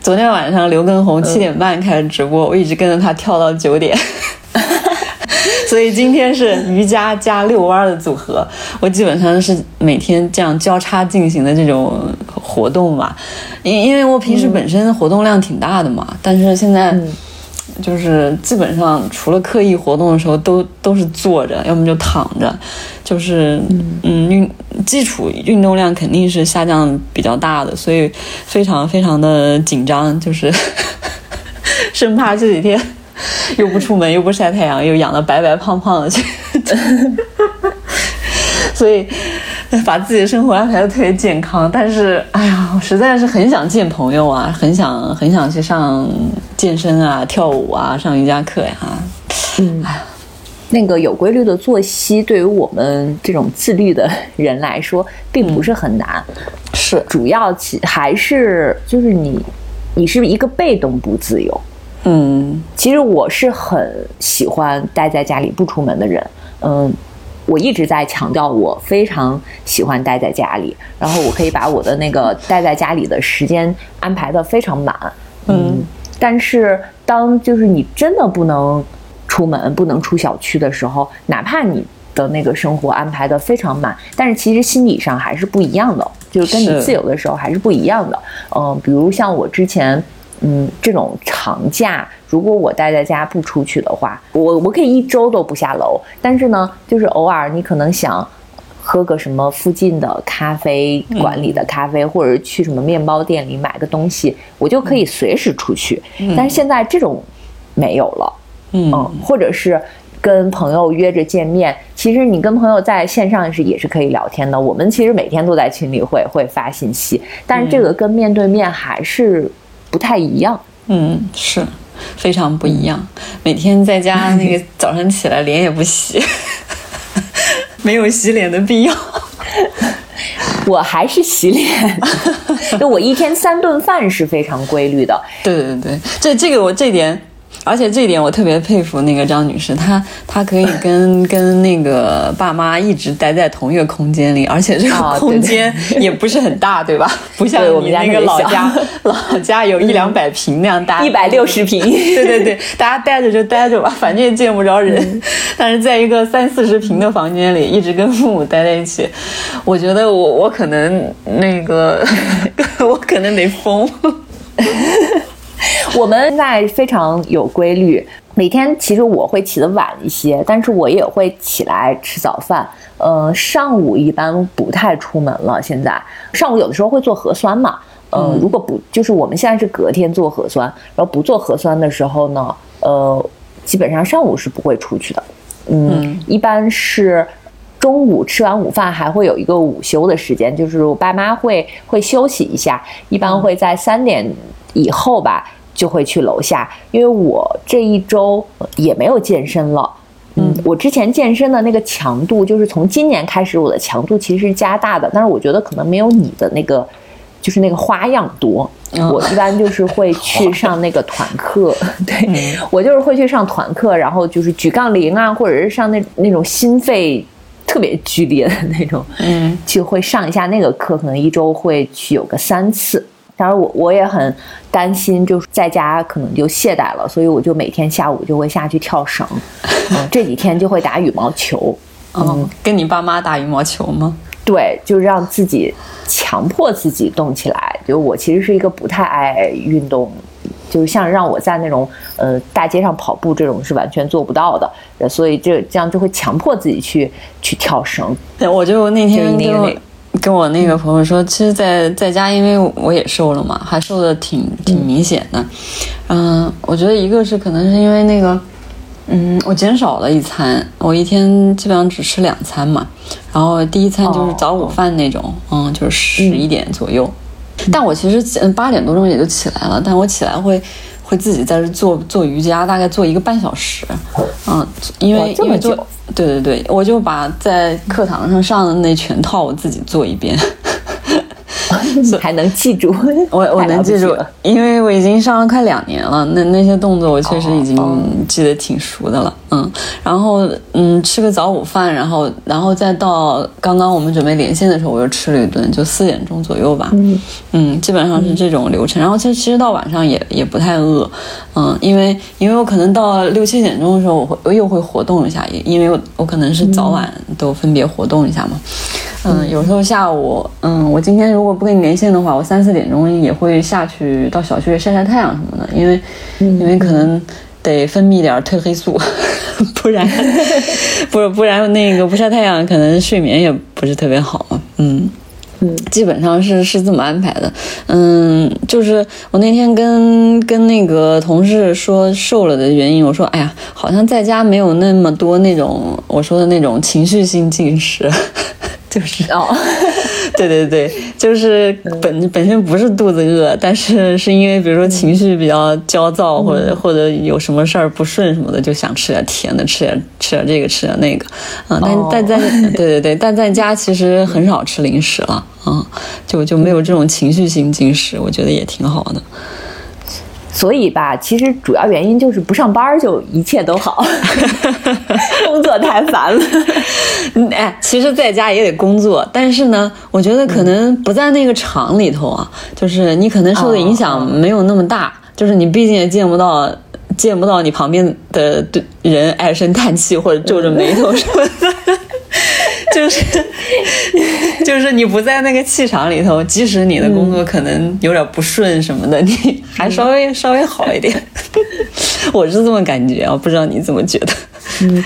昨天晚上刘畊宏七点半开始直播，我一直跟着他跳到九点。所以今天是瑜伽加遛弯的组合，我基本上是每天这样交叉进行的这种活动吧。因因为我平时本身活动量挺大的嘛，但是现在就是基本上除了刻意活动的时候，都都是坐着，要么就躺着，就是嗯运基础运动量肯定是下降比较大的，所以非常非常的紧张，就是 生怕这几天。又不出门，又不晒太阳，又养的白白胖胖的，所以 把自己的生活安排的特别健康。但是，哎呀，我实在是很想见朋友啊，很想很想去上健身啊、跳舞啊、上瑜伽课呀。嗯，哎呀，那个有规律的作息，对于我们这种自律的人来说，并不是很难。是，主要其还是就是你，你是一个被动不自由。嗯，其实我是很喜欢待在家里不出门的人。嗯，我一直在强调，我非常喜欢待在家里，然后我可以把我的那个待在家里的时间安排的非常满。嗯，但是当就是你真的不能出门、不能出小区的时候，哪怕你的那个生活安排的非常满，但是其实心理上还是不一样的，就是跟你自由的时候还是不一样的。嗯，比如像我之前。嗯，这种长假，如果我待在家不出去的话，我我可以一周都不下楼。但是呢，就是偶尔你可能想喝个什么附近的咖啡馆里的咖啡，或者去什么面包店里买个东西，我就可以随时出去。但是现在这种没有了，嗯，或者是跟朋友约着见面，其实你跟朋友在线上是也是可以聊天的。我们其实每天都在群里会会发信息，但是这个跟面对面还是。不太一样，嗯，是非常不一样。每天在家那个早上起来脸也不洗，没有洗脸的必要。我还是洗脸，就我一天三顿饭是非常规律的。对对对，这这个我这点。而且这一点我特别佩服那个张女士，她她可以跟跟那个爸妈一直待在同一个空间里，而且这个空间也不是很大，对吧？不像我们家那个老家，老家有一两百平那样大，一百六十平。对对对，大家待着就待着吧，反正也见不着人。但是在一个三四十平的房间里，一直跟父母待在一起，我觉得我我可能那个我可能得疯。我们现在非常有规律，每天其实我会起得晚一些，但是我也会起来吃早饭。呃，上午一般不太出门了。现在上午有的时候会做核酸嘛。嗯，如果不就是我们现在是隔天做核酸，然后不做核酸的时候呢，呃，基本上上午是不会出去的。嗯，一般是中午吃完午饭还会有一个午休的时间，就是我爸妈会会休息一下，一般会在三点以后吧就会去楼下，因为我这一周也没有健身了。嗯，我之前健身的那个强度，就是从今年开始，我的强度其实是加大的，但是我觉得可能没有你的那个，就是那个花样多。我一般就是会去上那个团课，对我就是会去上团课，然后就是举杠铃啊，或者是上那那种心肺特别剧烈的那种，嗯，就会上一下那个课，可能一周会去有个三次。当然，我我也很担心，就是在家可能就懈怠了，所以我就每天下午就会下去跳绳，嗯，这几天就会打羽毛球，嗯，跟你爸妈打羽毛球吗？对，就让自己强迫自己动起来。就我其实是一个不太爱运动，就是像让我在那种呃大街上跑步这种是完全做不到的，所以这这样就会强迫自己去去跳绳。我就那天就。跟我那个朋友说，其实，在在家，因为我也瘦了嘛，还瘦的挺挺明显的。嗯，我觉得一个是可能是因为那个，嗯，我减少了一餐，我一天基本上只吃两餐嘛。然后第一餐就是早午饭那种，嗯，就是十一点左右。但我其实嗯八点多钟也就起来了，但我起来会会自己在这做做瑜伽，大概做一个半小时。嗯，因为这么久。对对对，我就把在课堂上上的那全套我自己做一遍。还能记住，我我能记住，因为我已经上了快两年了。那那些动作我确实已经记得挺熟的了。嗯，然后嗯吃个早午饭，然后然后再到刚刚我们准备连线的时候，我又吃了一顿，就四点钟左右吧。嗯嗯，基本上是这种流程。然后其实其实到晚上也也不太饿。嗯，因为因为我可能到六七点钟的时候，我会我又会活动一下，因为我我可能是早晚都分别活动一下嘛。嗯，有时候下午，嗯，我今天如果不跟你连线的话，我三四点钟也会下去到小区晒晒太阳什么的，因为，因为可能得分泌点褪黑素，不然，不不然那个不晒太阳，可能睡眠也不是特别好。嗯，嗯，基本上是是这么安排的。嗯，就是我那天跟跟那个同事说瘦了的原因，我说，哎呀，好像在家没有那么多那种我说的那种情绪性进食。就是哦，对对对，就是本本身不是肚子饿，但是是因为比如说情绪比较焦躁，或者或者有什么事儿不顺什么的，就想吃点甜的，吃点吃点这个，吃点那个，嗯，但但在 对对对，但在家其实很少吃零食了，嗯，就就没有这种情绪性进食，我觉得也挺好的。所以吧，其实主要原因就是不上班就一切都好，工作太烦了。哎，其实在家也得工作，但是呢，我觉得可能不在那个厂里头啊，就是你可能受的影响没有那么大，就是你毕竟也见不到见不到你旁边的人唉声叹气或者皱着眉头什么的。就是，就是你不在那个气场里头，即使你的工作可能有点不顺什么的，你还稍微稍微好一点。我是这么感觉啊，不知道你怎么觉得？嗯，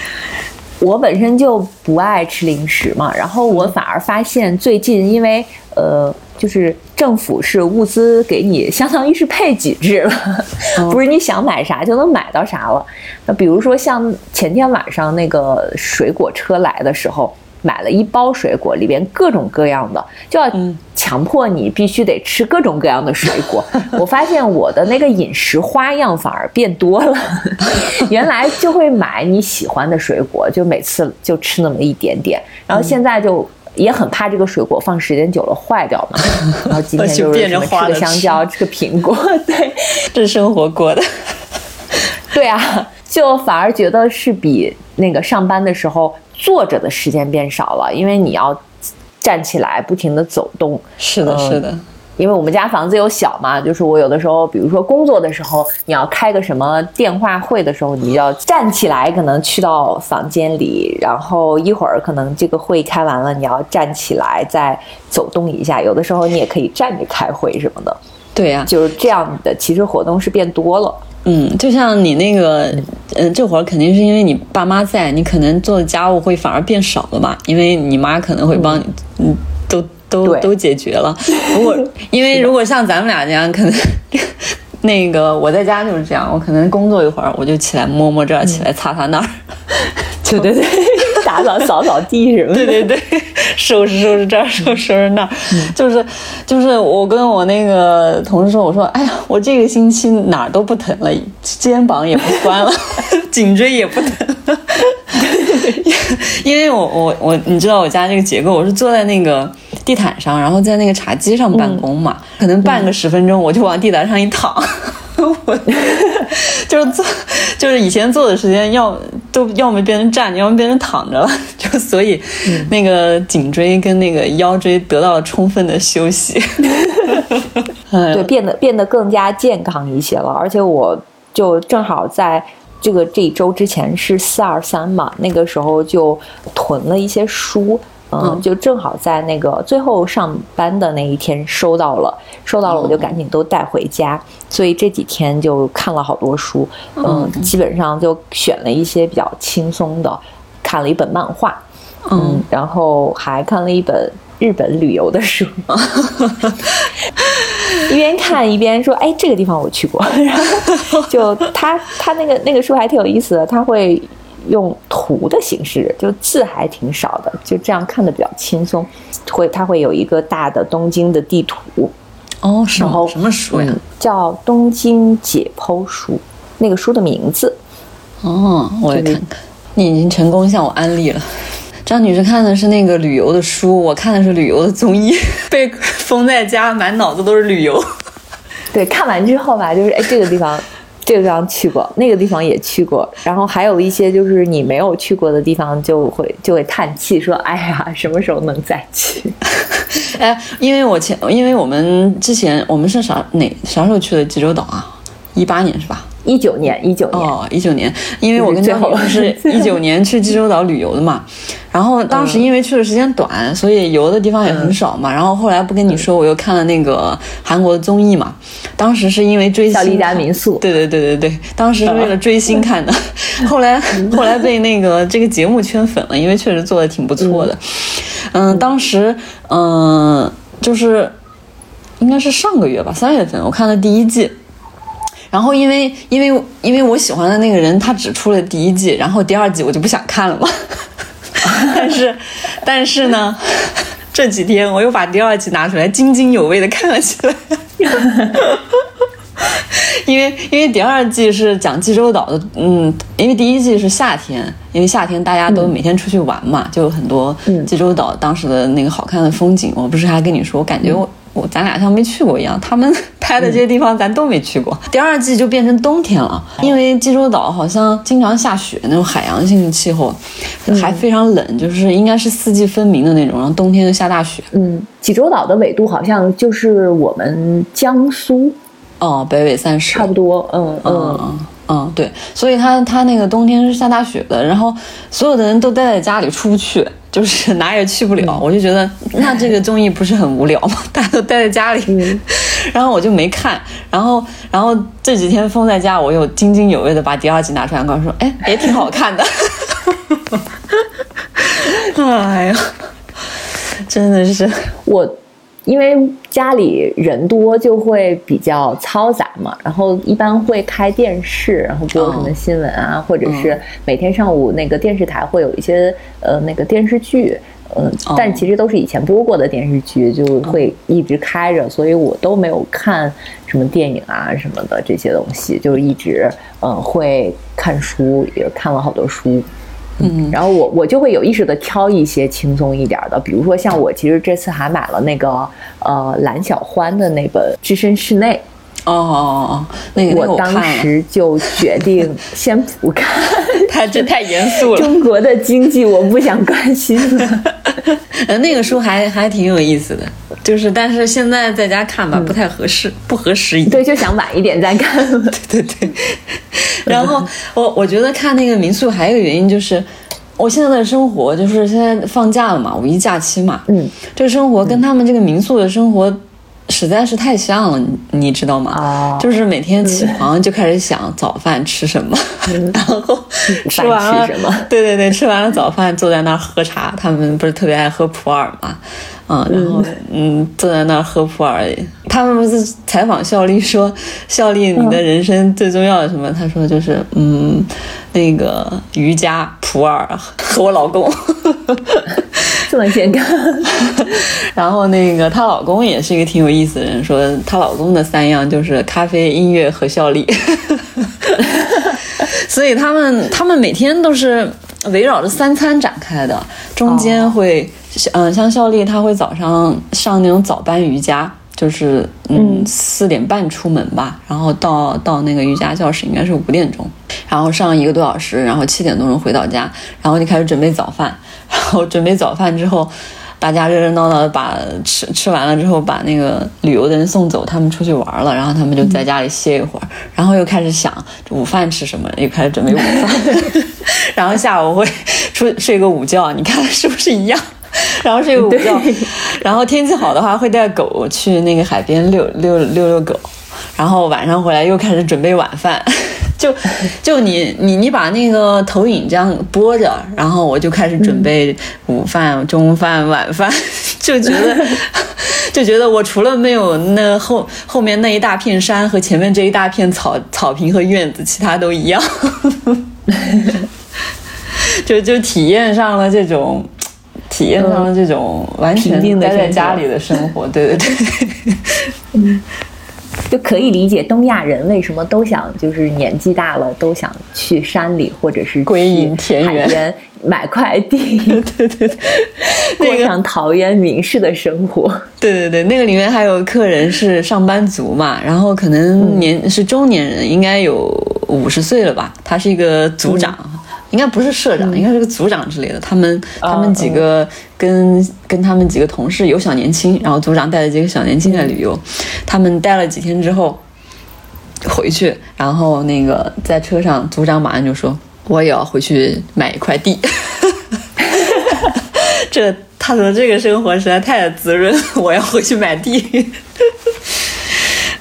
我本身就不爱吃零食嘛，然后我反而发现最近，因为呃，就是政府是物资给你，相当于是配给制了，不是你想买啥就能买到啥了。那比如说像前天晚上那个水果车来的时候。买了一包水果，里边各种各样的，就要强迫你必须得吃各种各样的水果。我发现我的那个饮食花样反而变多了，原来就会买你喜欢的水果，就每次就吃那么一点点，然后现在就也很怕这个水果放时间久了坏掉嘛。然后今天就是吃个香蕉，吃个苹果，对，这生活过的。对啊，就反而觉得是比那个上班的时候。坐着的时间变少了，因为你要站起来不停的走动。是的，是的。因为我们家房子又小嘛，就是我有的时候，比如说工作的时候，你要开个什么电话会的时候，你要站起来，可能去到房间里，然后一会儿可能这个会开完了，你要站起来再走动一下。有的时候你也可以站着开会什么的。对呀，就是这样的，其实活动是变多了。嗯，就像你那个，嗯，这会儿肯定是因为你爸妈在，你可能做的家务会反而变少了吧，因为你妈可能会帮你，嗯，都都都解决了。如果 因为如果像咱们俩这样，可能 那个我在家就是这样，我可能工作一会儿，我就起来摸摸这儿，起来擦擦那儿，对对对，打扫扫扫地什么的，对 对对，收拾收拾这儿，收拾收拾那儿，就是就是我跟我那个同事说，我说，哎呀，我这个星期哪儿都不疼了，肩膀也不酸了，颈椎也不疼了，因为我我我，你知道我家这个结构，我是坐在那个地毯上，然后在那个茶几上办公嘛，可能半个十分钟我就往地毯上一躺。我就是坐，就是以前坐的时间要都要么变成站着，要么变成躺着了，就所以那个颈椎跟那个腰椎得到了充分的休息，对，变得变得更加健康一些了。而且我就正好在这个这一周之前是四二三嘛，那个时候就囤了一些书。嗯，就正好在那个最后上班的那一天收到了，收到了我就赶紧都带回家，所以这几天就看了好多书，嗯，基本上就选了一些比较轻松的，看了一本漫画，嗯，然后还看了一本日本旅游的书，一边看一边说，哎，这个地方我去过，然后就他他那个那个书还挺有意思的，他会。用图的形式，就字还挺少的，就这样看的比较轻松。会，它会有一个大的东京的地图。哦，然后什么书呀？叫《东京解剖书》，那个书的名字。哦，我来看看。你已经成功向我安利了。张女士看的是那个旅游的书，我看的是旅游的综艺。被封在家，满脑子都是旅游。对，看完之后吧，就是哎，这个地方。这个地方去过，那个地方也去过，然后还有一些就是你没有去过的地方，就会就会叹气说：“哎呀，什么时候能再去？” 哎，因为我前，因为我们之前我们是啥哪啥时候去的济州岛啊？一八年是吧？一九年，一九年哦，一九年，因为我跟张老师是 一九年去济州岛旅游的嘛，然后当时因为去的时间短，所以游的地方也很少嘛。然后后来不跟你说，我又看了那个韩国的综艺嘛。当时是因为追星，小丽家民宿，对对对对对，当时是为了追星看的。后来 后来被那个这个节目圈粉了，因为确实做的挺不错的。嗯，当时嗯就是应该是上个月吧，三月份我看了第一季。然后因为因为因为我喜欢的那个人他只出了第一季，然后第二季我就不想看了嘛。但是但是呢，这几天我又把第二季拿出来津津有味的看了起来。因为因为第二季是讲济州岛的，嗯，因为第一季是夏天，因为夏天大家都每天出去玩嘛，就有很多济州岛当时的那个好看的风景。我不是还跟你说，我感觉我。我咱俩像没去过一样，他们 拍的这些地方咱都没去过。第二季就变成冬天了，因为济州岛好像经常下雪，那种海洋性的气候，还非常冷，就是应该是四季分明的那种，然后冬天就下大雪。嗯，济州岛的纬度好像就是我们江苏，哦，北纬三十，差不多。嗯嗯嗯，对，所以他他那个冬天是下大雪的，然后所有的人都待在家里出不去。就是哪也去不了，我就觉得 那这个综艺不是很无聊吗？大家都待在家里，然后我就没看，然后然后这几天封在家，我又津津有味的把第二季拿出来，跟我说，哎，也挺好看的。哎呀，真的是我。因为家里人多，就会比较嘈杂嘛。然后一般会开电视，然后播什么新闻啊，或者是每天上午那个电视台会有一些呃那个电视剧，嗯，但其实都是以前播过的电视剧，就会一直开着，所以我都没有看什么电影啊什么的这些东西，就一直嗯会看书，也看了好多书。嗯，然后我我就会有意识的挑一些轻松一点的，比如说像我其实这次还买了那个呃蓝小欢的那本《置身事内》。哦哦哦，那个我当时就决定先不看，它这太严肃了。中国的经济我不想关心了。呃，那个书还还挺有意思的，就是但是现在在家看吧，不太合适，不合时宜。对，就想晚一点再看。对对对。然后我我觉得看那个民宿还有一个原因就是，我现在的生活就是现在放假了嘛，五一假期嘛，嗯，这个生活跟他们这个民宿的生活实在是太像了，你你知道吗？哦就是每天起床就开始想早饭吃什么，然后吃完了吃什么对对对，吃完了早饭坐在那儿喝茶，他们不是特别爱喝普洱嘛，嗯，然后嗯坐在那儿喝普洱，他们不是采访效力说，效力你的人生最重要的什么？他说就是嗯那个瑜伽、普洱和我老公。这么健康，然后那个她老公也是一个挺有意思的人，说她老公的三样就是咖啡、音乐和效力，所以他们他们每天都是围绕着三餐展开的，中间会嗯、像效力，她会早上上那种早班瑜伽。就是嗯四点半出门吧，然后到到那个瑜伽教室应该是五点钟，然后上一个多小时，然后七点多钟回到家，然后就开始准备早饭，然后准备早饭之后，大家热热闹闹的把吃吃完了之后，把那个旅游的人送走，他们出去玩了，然后他们就在家里歇一会儿，然后又开始想午饭吃什么，又开始准备午饭，然后下午会 出睡个午觉，你看是不是一样？然后睡个午觉，然后天气好的话会带狗去那个海边遛遛遛遛狗，然后晚上回来又开始准备晚饭。就就你你你把那个投影这样播着，然后我就开始准备午饭、中饭、晚饭，就觉得就觉得我除了没有那后后面那一大片山和前面这一大片草草坪和院子，其他都一样，就就体验上了这种。体验上了这种完全待在家里的生活，对对对，嗯，就可以理解东亚人为什么都想就是年纪大了都想去山里或者是归隐田园。买块地，对 对对，过上陶渊明式的生活。对对对，那个里面还有客人是上班族嘛，然后可能年、嗯、是中年人，应该有五十岁了吧，他是一个组长。嗯应该不是社长，应该是个组长之类的。他们他们几个跟跟他们几个同事有小年轻，然后组长带着几个小年轻在旅游。他们待了几天之后回去，然后那个在车上，组长马上就说：“我也要回去买一块地。”这他说这个生活实在太滋润，我要回去买地。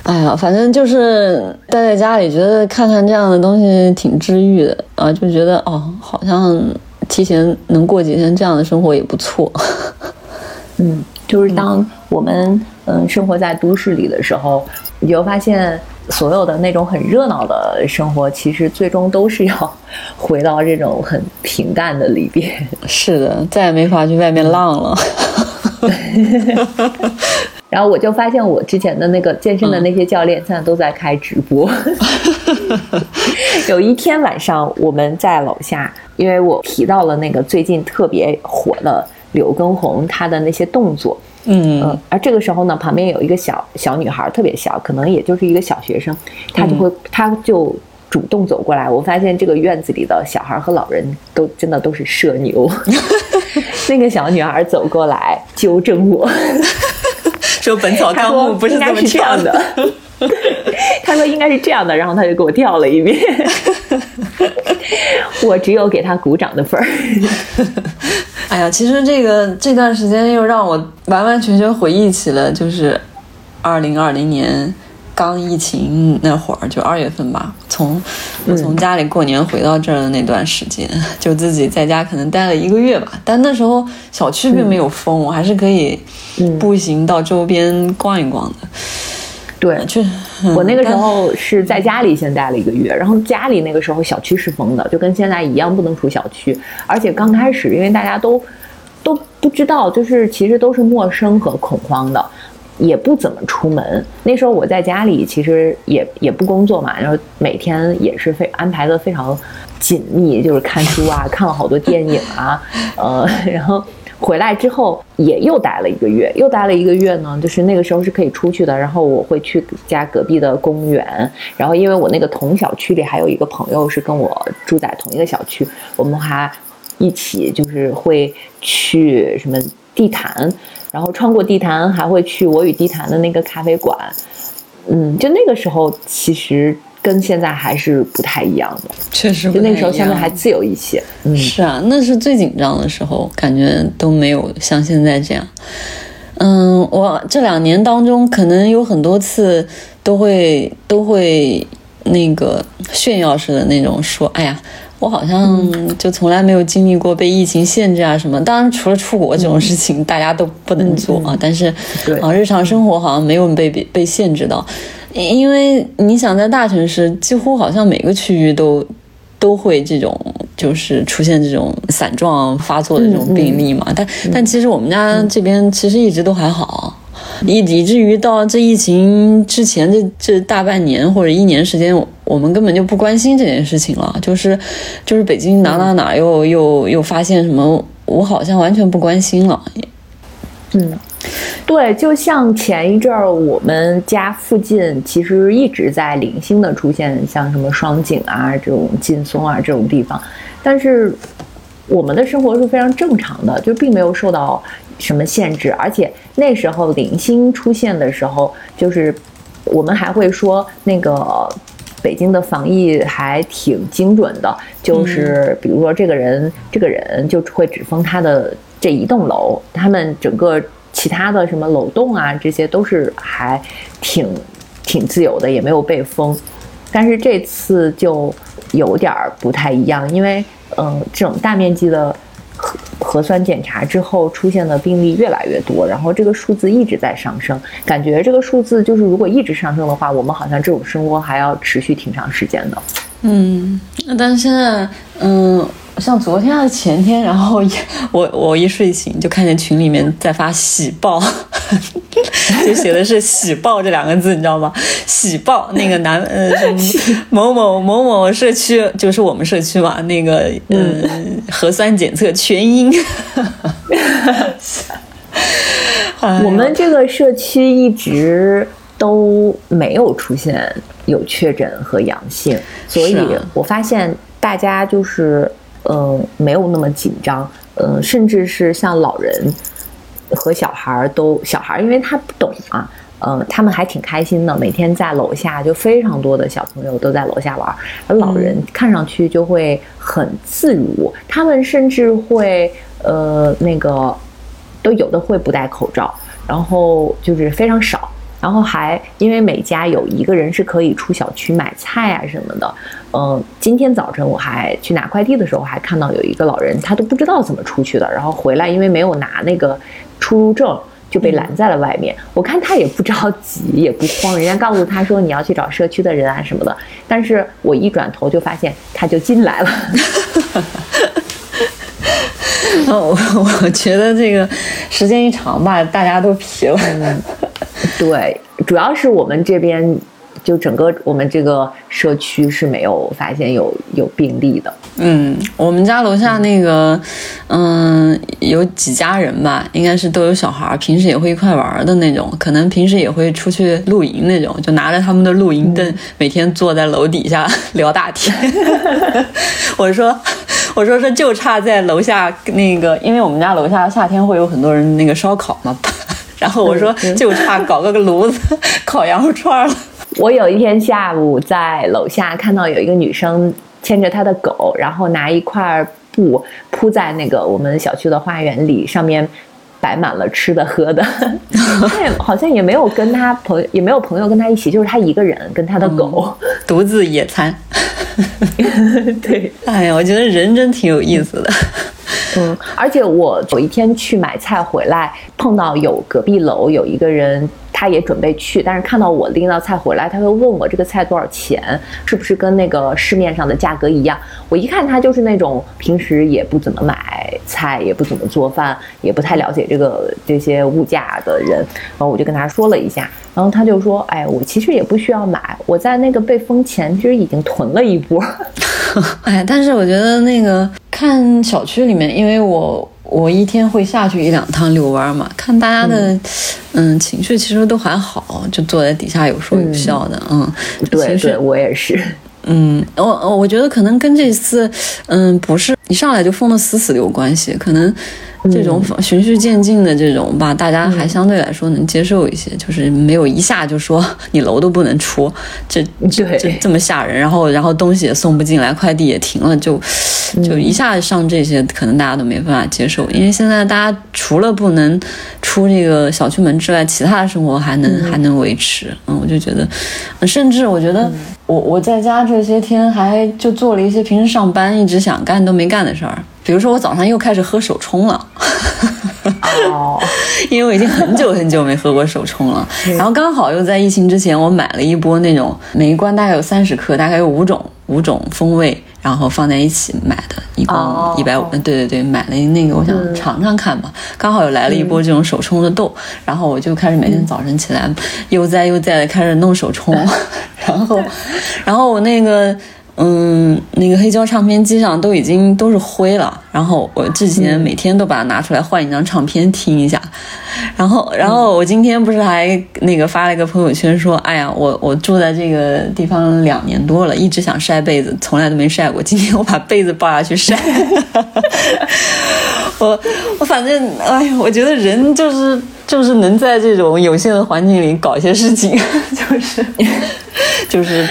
哎呀，反正就是待在家里，觉得看看这样的东西挺治愈的啊，就觉得哦，好像提前能过几天这样的生活也不错。嗯，就是当我们嗯生活在都市里的时候，你就发现所有的那种很热闹的生活，其实最终都是要回到这种很平淡的里边。是的，再也没法去外面浪了。然后我就发现，我之前的那个健身的那些教练现在都在开直播。有一天晚上，我们在楼下，因为我提到了那个最近特别火的柳根红，他的那些动作，嗯嗯，而这个时候呢，旁边有一个小小女孩，特别小，可能也就是一个小学生，她就会，她就主动走过来。我发现这个院子里的小孩和老人都真的都是社牛。那个小女孩走过来纠正我。说《本草纲目》不是这么跳的，他说应该是这样的，然后他就给我跳了一遍，我只有给他鼓掌的份儿。哎呀，其实这个这段时间又让我完完全全回忆起了，就是二零二零年刚疫情那会儿，就二月份吧，从我从家里过年回到这儿的那段时间，嗯、就自己在家可能待了一个月吧，但那时候小区并没有封，嗯、我还是可以。步行到周边逛一逛的，对，就、嗯、我那个时候是在家里先待了一个月，然后家里那个时候小区是封的，就跟现在一样不能出小区，而且刚开始因为大家都都不知道，就是其实都是陌生和恐慌的，也不怎么出门。那时候我在家里其实也也不工作嘛，然后每天也是非安排的非常紧密，就是看书啊，看了好多电影啊，呃，然后。回来之后也又待了一个月，又待了一个月呢，就是那个时候是可以出去的。然后我会去家隔壁的公园，然后因为我那个同小区里还有一个朋友是跟我住在同一个小区，我们还一起就是会去什么地坛，然后穿过地坛还会去我与地坛的那个咖啡馆。嗯，就那个时候其实。跟现在还是不太一样的，确实，就那个时候相对还自由一些。嗯，是啊，那是最紧张的时候，感觉都没有像现在这样。嗯，我这两年当中，可能有很多次都会都会那个炫耀似的那种说，哎呀。我好像就从来没有经历过被疫情限制啊什么。当然，除了出国这种事情，大家都不能做啊。但是，啊，日常生活好像没有被被被限制到。因为你想，在大城市，几乎好像每个区域都都会这种，就是出现这种散状发作的这种病例嘛。但但其实我们家这边其实一直都还好。以以至于到这疫情之前这这大半年或者一年时间，我们根本就不关心这件事情了。就是就是北京哪哪哪又又又发现什么，我好像完全不关心了。嗯，对，就像前一阵儿我们家附近其实一直在零星的出现像什么双井啊这种劲松啊这种地方，但是我们的生活是非常正常的，就并没有受到。什么限制？而且那时候零星出现的时候，就是我们还会说那个北京的防疫还挺精准的，就是比如说这个人，这个人就会只封他的这一栋楼，他们整个其他的什么楼栋啊，这些都是还挺挺自由的，也没有被封。但是这次就有点不太一样，因为嗯，这种大面积的。核酸检查之后出现的病例越来越多，然后这个数字一直在上升，感觉这个数字就是如果一直上升的话，我们好像这种生活还要持续挺长时间的。嗯，那但是现在，嗯。像昨天还是前天，然后我我一睡醒就看见群里面在发喜报，就写的是喜报这两个字，你知道吗？喜报那个男呃某某某某社区就是我们社区嘛，那个嗯核酸检测全阴。我们这个社区一直都没有出现有确诊和阳性，所以我发现大家就是。嗯，没有那么紧张，嗯，甚至是像老人和小孩儿都，小孩儿因为他不懂嘛，嗯，他们还挺开心的，每天在楼下就非常多的小朋友都在楼下玩，而老人看上去就会很自如，他们甚至会呃那个都有的会不戴口罩，然后就是非常少。然后还因为每家有一个人是可以出小区买菜啊什么的，嗯，今天早晨我还去拿快递的时候，还看到有一个老人，他都不知道怎么出去的，然后回来因为没有拿那个出入证，就被拦在了外面。我看他也不着急，也不慌，人家告诉他说你要去找社区的人啊什么的，但是我一转头就发现他就进来了。哦我觉得这个时间一长吧，大家都疲了。对，主要是我们这边，就整个我们这个社区是没有发现有有病例的。嗯，我们家楼下那个，嗯，有几家人吧，应该是都有小孩，平时也会一块玩的那种，可能平时也会出去露营那种，就拿着他们的露营灯，每天坐在楼底下 聊大天。我说，我说这就差在楼下那个，因为我们家楼下夏天会有很多人那个烧烤嘛。然后我说，就差搞个个炉子 烤羊肉串了。我有一天下午在楼下看到有一个女生牵着她的狗，然后拿一块布铺在那个我们小区的花园里，上面摆满了吃的喝的。她也好像也没有跟她朋友，也没有朋友跟她一起，就是她一个人跟她的狗独自野餐。对，哎呀，我觉得人真挺有意思的。嗯，嗯而且我有一天去买菜回来，碰到有隔壁楼有一个人。他也准备去，但是看到我拎到菜回来，他会问我这个菜多少钱，是不是跟那个市面上的价格一样？我一看他就是那种平时也不怎么买菜，也不怎么做饭，也不太了解这个这些物价的人。然后我就跟他说了一下，然后他就说：“哎，我其实也不需要买，我在那个被封前其实已经囤了一波。”哎，但是我觉得那个看小区里面，因为我。我一天会下去一两趟遛弯嘛，看大家的，嗯，情绪其实都还好，就坐在底下有说有笑的，嗯，对对，我也是，嗯，我我觉得可能跟这次，嗯，不是一上来就封的死死的有关系，可能，这种循序渐进的这种吧，大家还相对来说能接受一些，就是没有一下就说你楼都不能出，这这这这么吓人，然后然后东西也送不进来，快递也停了，就就一下上这些，可能大家都没办法接受，因为现在大家除了不能出这个小区门之外，其他的生活还能还能维持，嗯，我就觉得，甚至我觉得我我在家这些天还就做了一些平时上班一直想干都没干的事儿。比如说，我早上又开始喝手冲了，哦，因为我已经很久很久没喝过手冲了。然后刚好又在疫情之前，我买了一波那种，每一罐大概有三十克，大概有五种五种风味，然后放在一起买的，一共一百五。对对对，买了那个，我想尝尝看吧。刚好又来了一波这种手冲的豆，然后我就开始每天早晨起来悠哉悠哉的开始弄手冲，然后，然后我那个。嗯，那个黑胶唱片机上都已经都是灰了，然后我这几年每天都把它拿出来换一张唱片听一下，然后，然后我今天不是还那个发了一个朋友圈说，哎呀，我我住在这个地方两年多了，一直想晒被子，从来都没晒过，今天我把被子抱下去晒，我我反正，哎呀，我觉得人就是就是能在这种有限的环境里搞一些事情，就是。就是，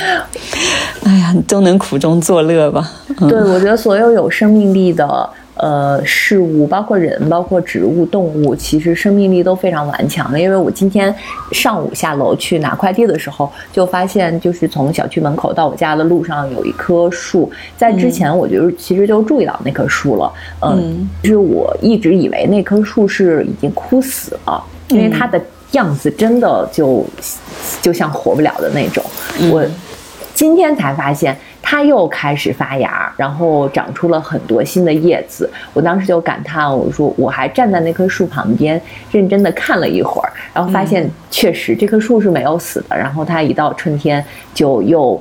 哎呀，都能。苦中作乐吧。对，我觉得所有有生命力的呃事物，包括人，包括植物、动物，其实生命力都非常顽强的。因为我今天上午下楼去拿快递的时候，就发现，就是从小区门口到我家的路上有一棵树。在之前，我就其实就注意到那棵树了。嗯，就是我一直以为那棵树是已经枯死了，因为它的样子真的就就像活不了的那种。我今天才发现。它又开始发芽，然后长出了很多新的叶子。我当时就感叹，我说我还站在那棵树旁边，认真的看了一会儿，然后发现确实这棵树是没有死的。然后它一到春天就又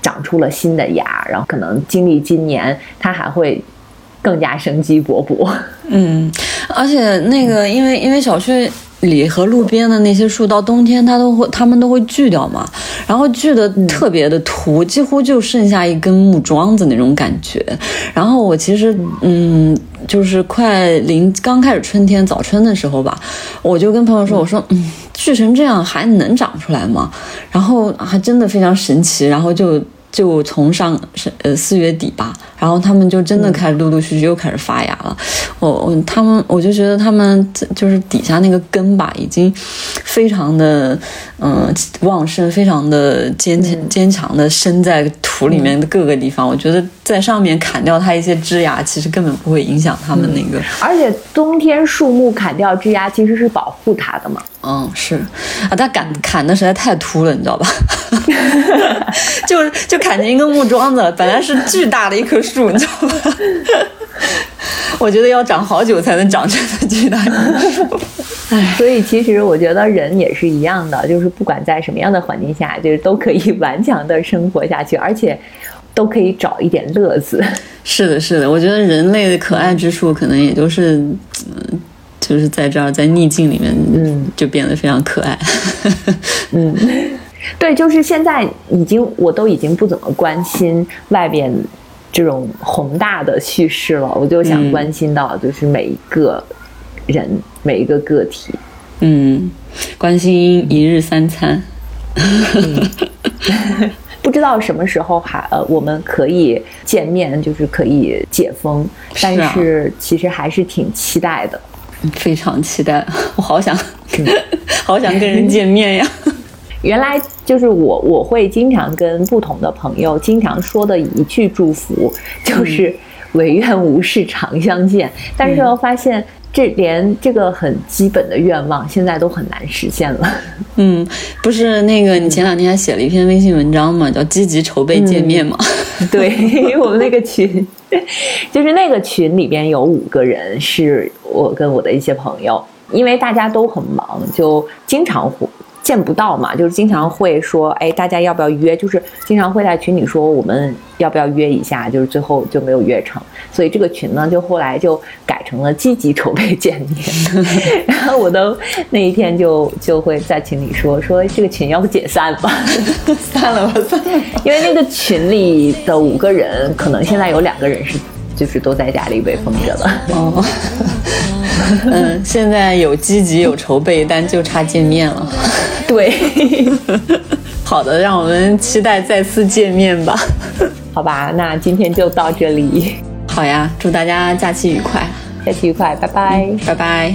长出了新的芽，然后可能经历今年，它还会更加生机勃勃。嗯，而且那个，因为因为小区。里和路边的那些树，到冬天它都会，它们都会锯掉嘛，然后锯的特别的秃，几乎就剩下一根木桩子那种感觉。然后我其实，嗯，就是快临刚开始春天早春的时候吧，我就跟朋友说，我说，嗯，锯成这样还能长出来吗？然后还真的非常神奇，然后就。就从上是呃四月底吧，然后他们就真的开始陆陆续续又开始发芽了。我我他们我就觉得他们就是底下那个根吧，已经非常的嗯旺盛，非常的坚强坚强的生在土里面的各个地方。我觉得在上面砍掉它一些枝芽，其实根本不会影响它们那个。而且冬天树木砍掉枝芽其实是保护它的嘛。嗯，是啊，他砍砍的实在太秃了，你知道吧？就就砍成一个木桩子，本来是巨大的一棵树，你知道吧？我觉得要长好久才能长成巨大的树。唉，所以其实我觉得人也是一样的，就是不管在什么样的环境下，就是都可以顽强的生活下去，而且都可以找一点乐子。是的，是的，我觉得人类的可爱之处，可能也就是，嗯。就是在这儿，在逆境里面，嗯，就变得非常可爱。嗯，对，就是现在已经，我都已经不怎么关心外边这种宏大的叙事了，我就想关心到就是每一个人，每一个个体。嗯，关心一日三餐。不知道什么时候还呃，我们可以见面，就是可以解封，但是其实还是挺期待的。非常期待，我好想，好想跟人见面呀！原来就是我，我会经常跟不同的朋友经常说的一句祝福，就是“唯愿无事常相见”。但是又发现，这连这个很基本的愿望，现在都很难实现了。嗯，不是那个，你前两天还写了一篇微信文章嘛，叫“积极筹备见面”嘛？对，我们那个群。就是那个群里边有五个人，是我跟我的一些朋友，因为大家都很忙，就经常见不到嘛，就是经常会说，哎，大家要不要约？就是经常会在群里说，我们要不要约一下？就是最后就没有约成，所以这个群呢，就后来就改成了积极筹备见面。然后我都那一天就就会在群里说，说这个群要不解散吧，散了吧，散了。因为那个群里的五个人，可能现在有两个人是。就是都在家里被封着了。哦，嗯，现在有积极有筹备，但就差见面了。对，好的，让我们期待再次见面吧。好吧，那今天就到这里。好呀，祝大家假期愉快，假期愉快，拜拜，拜拜。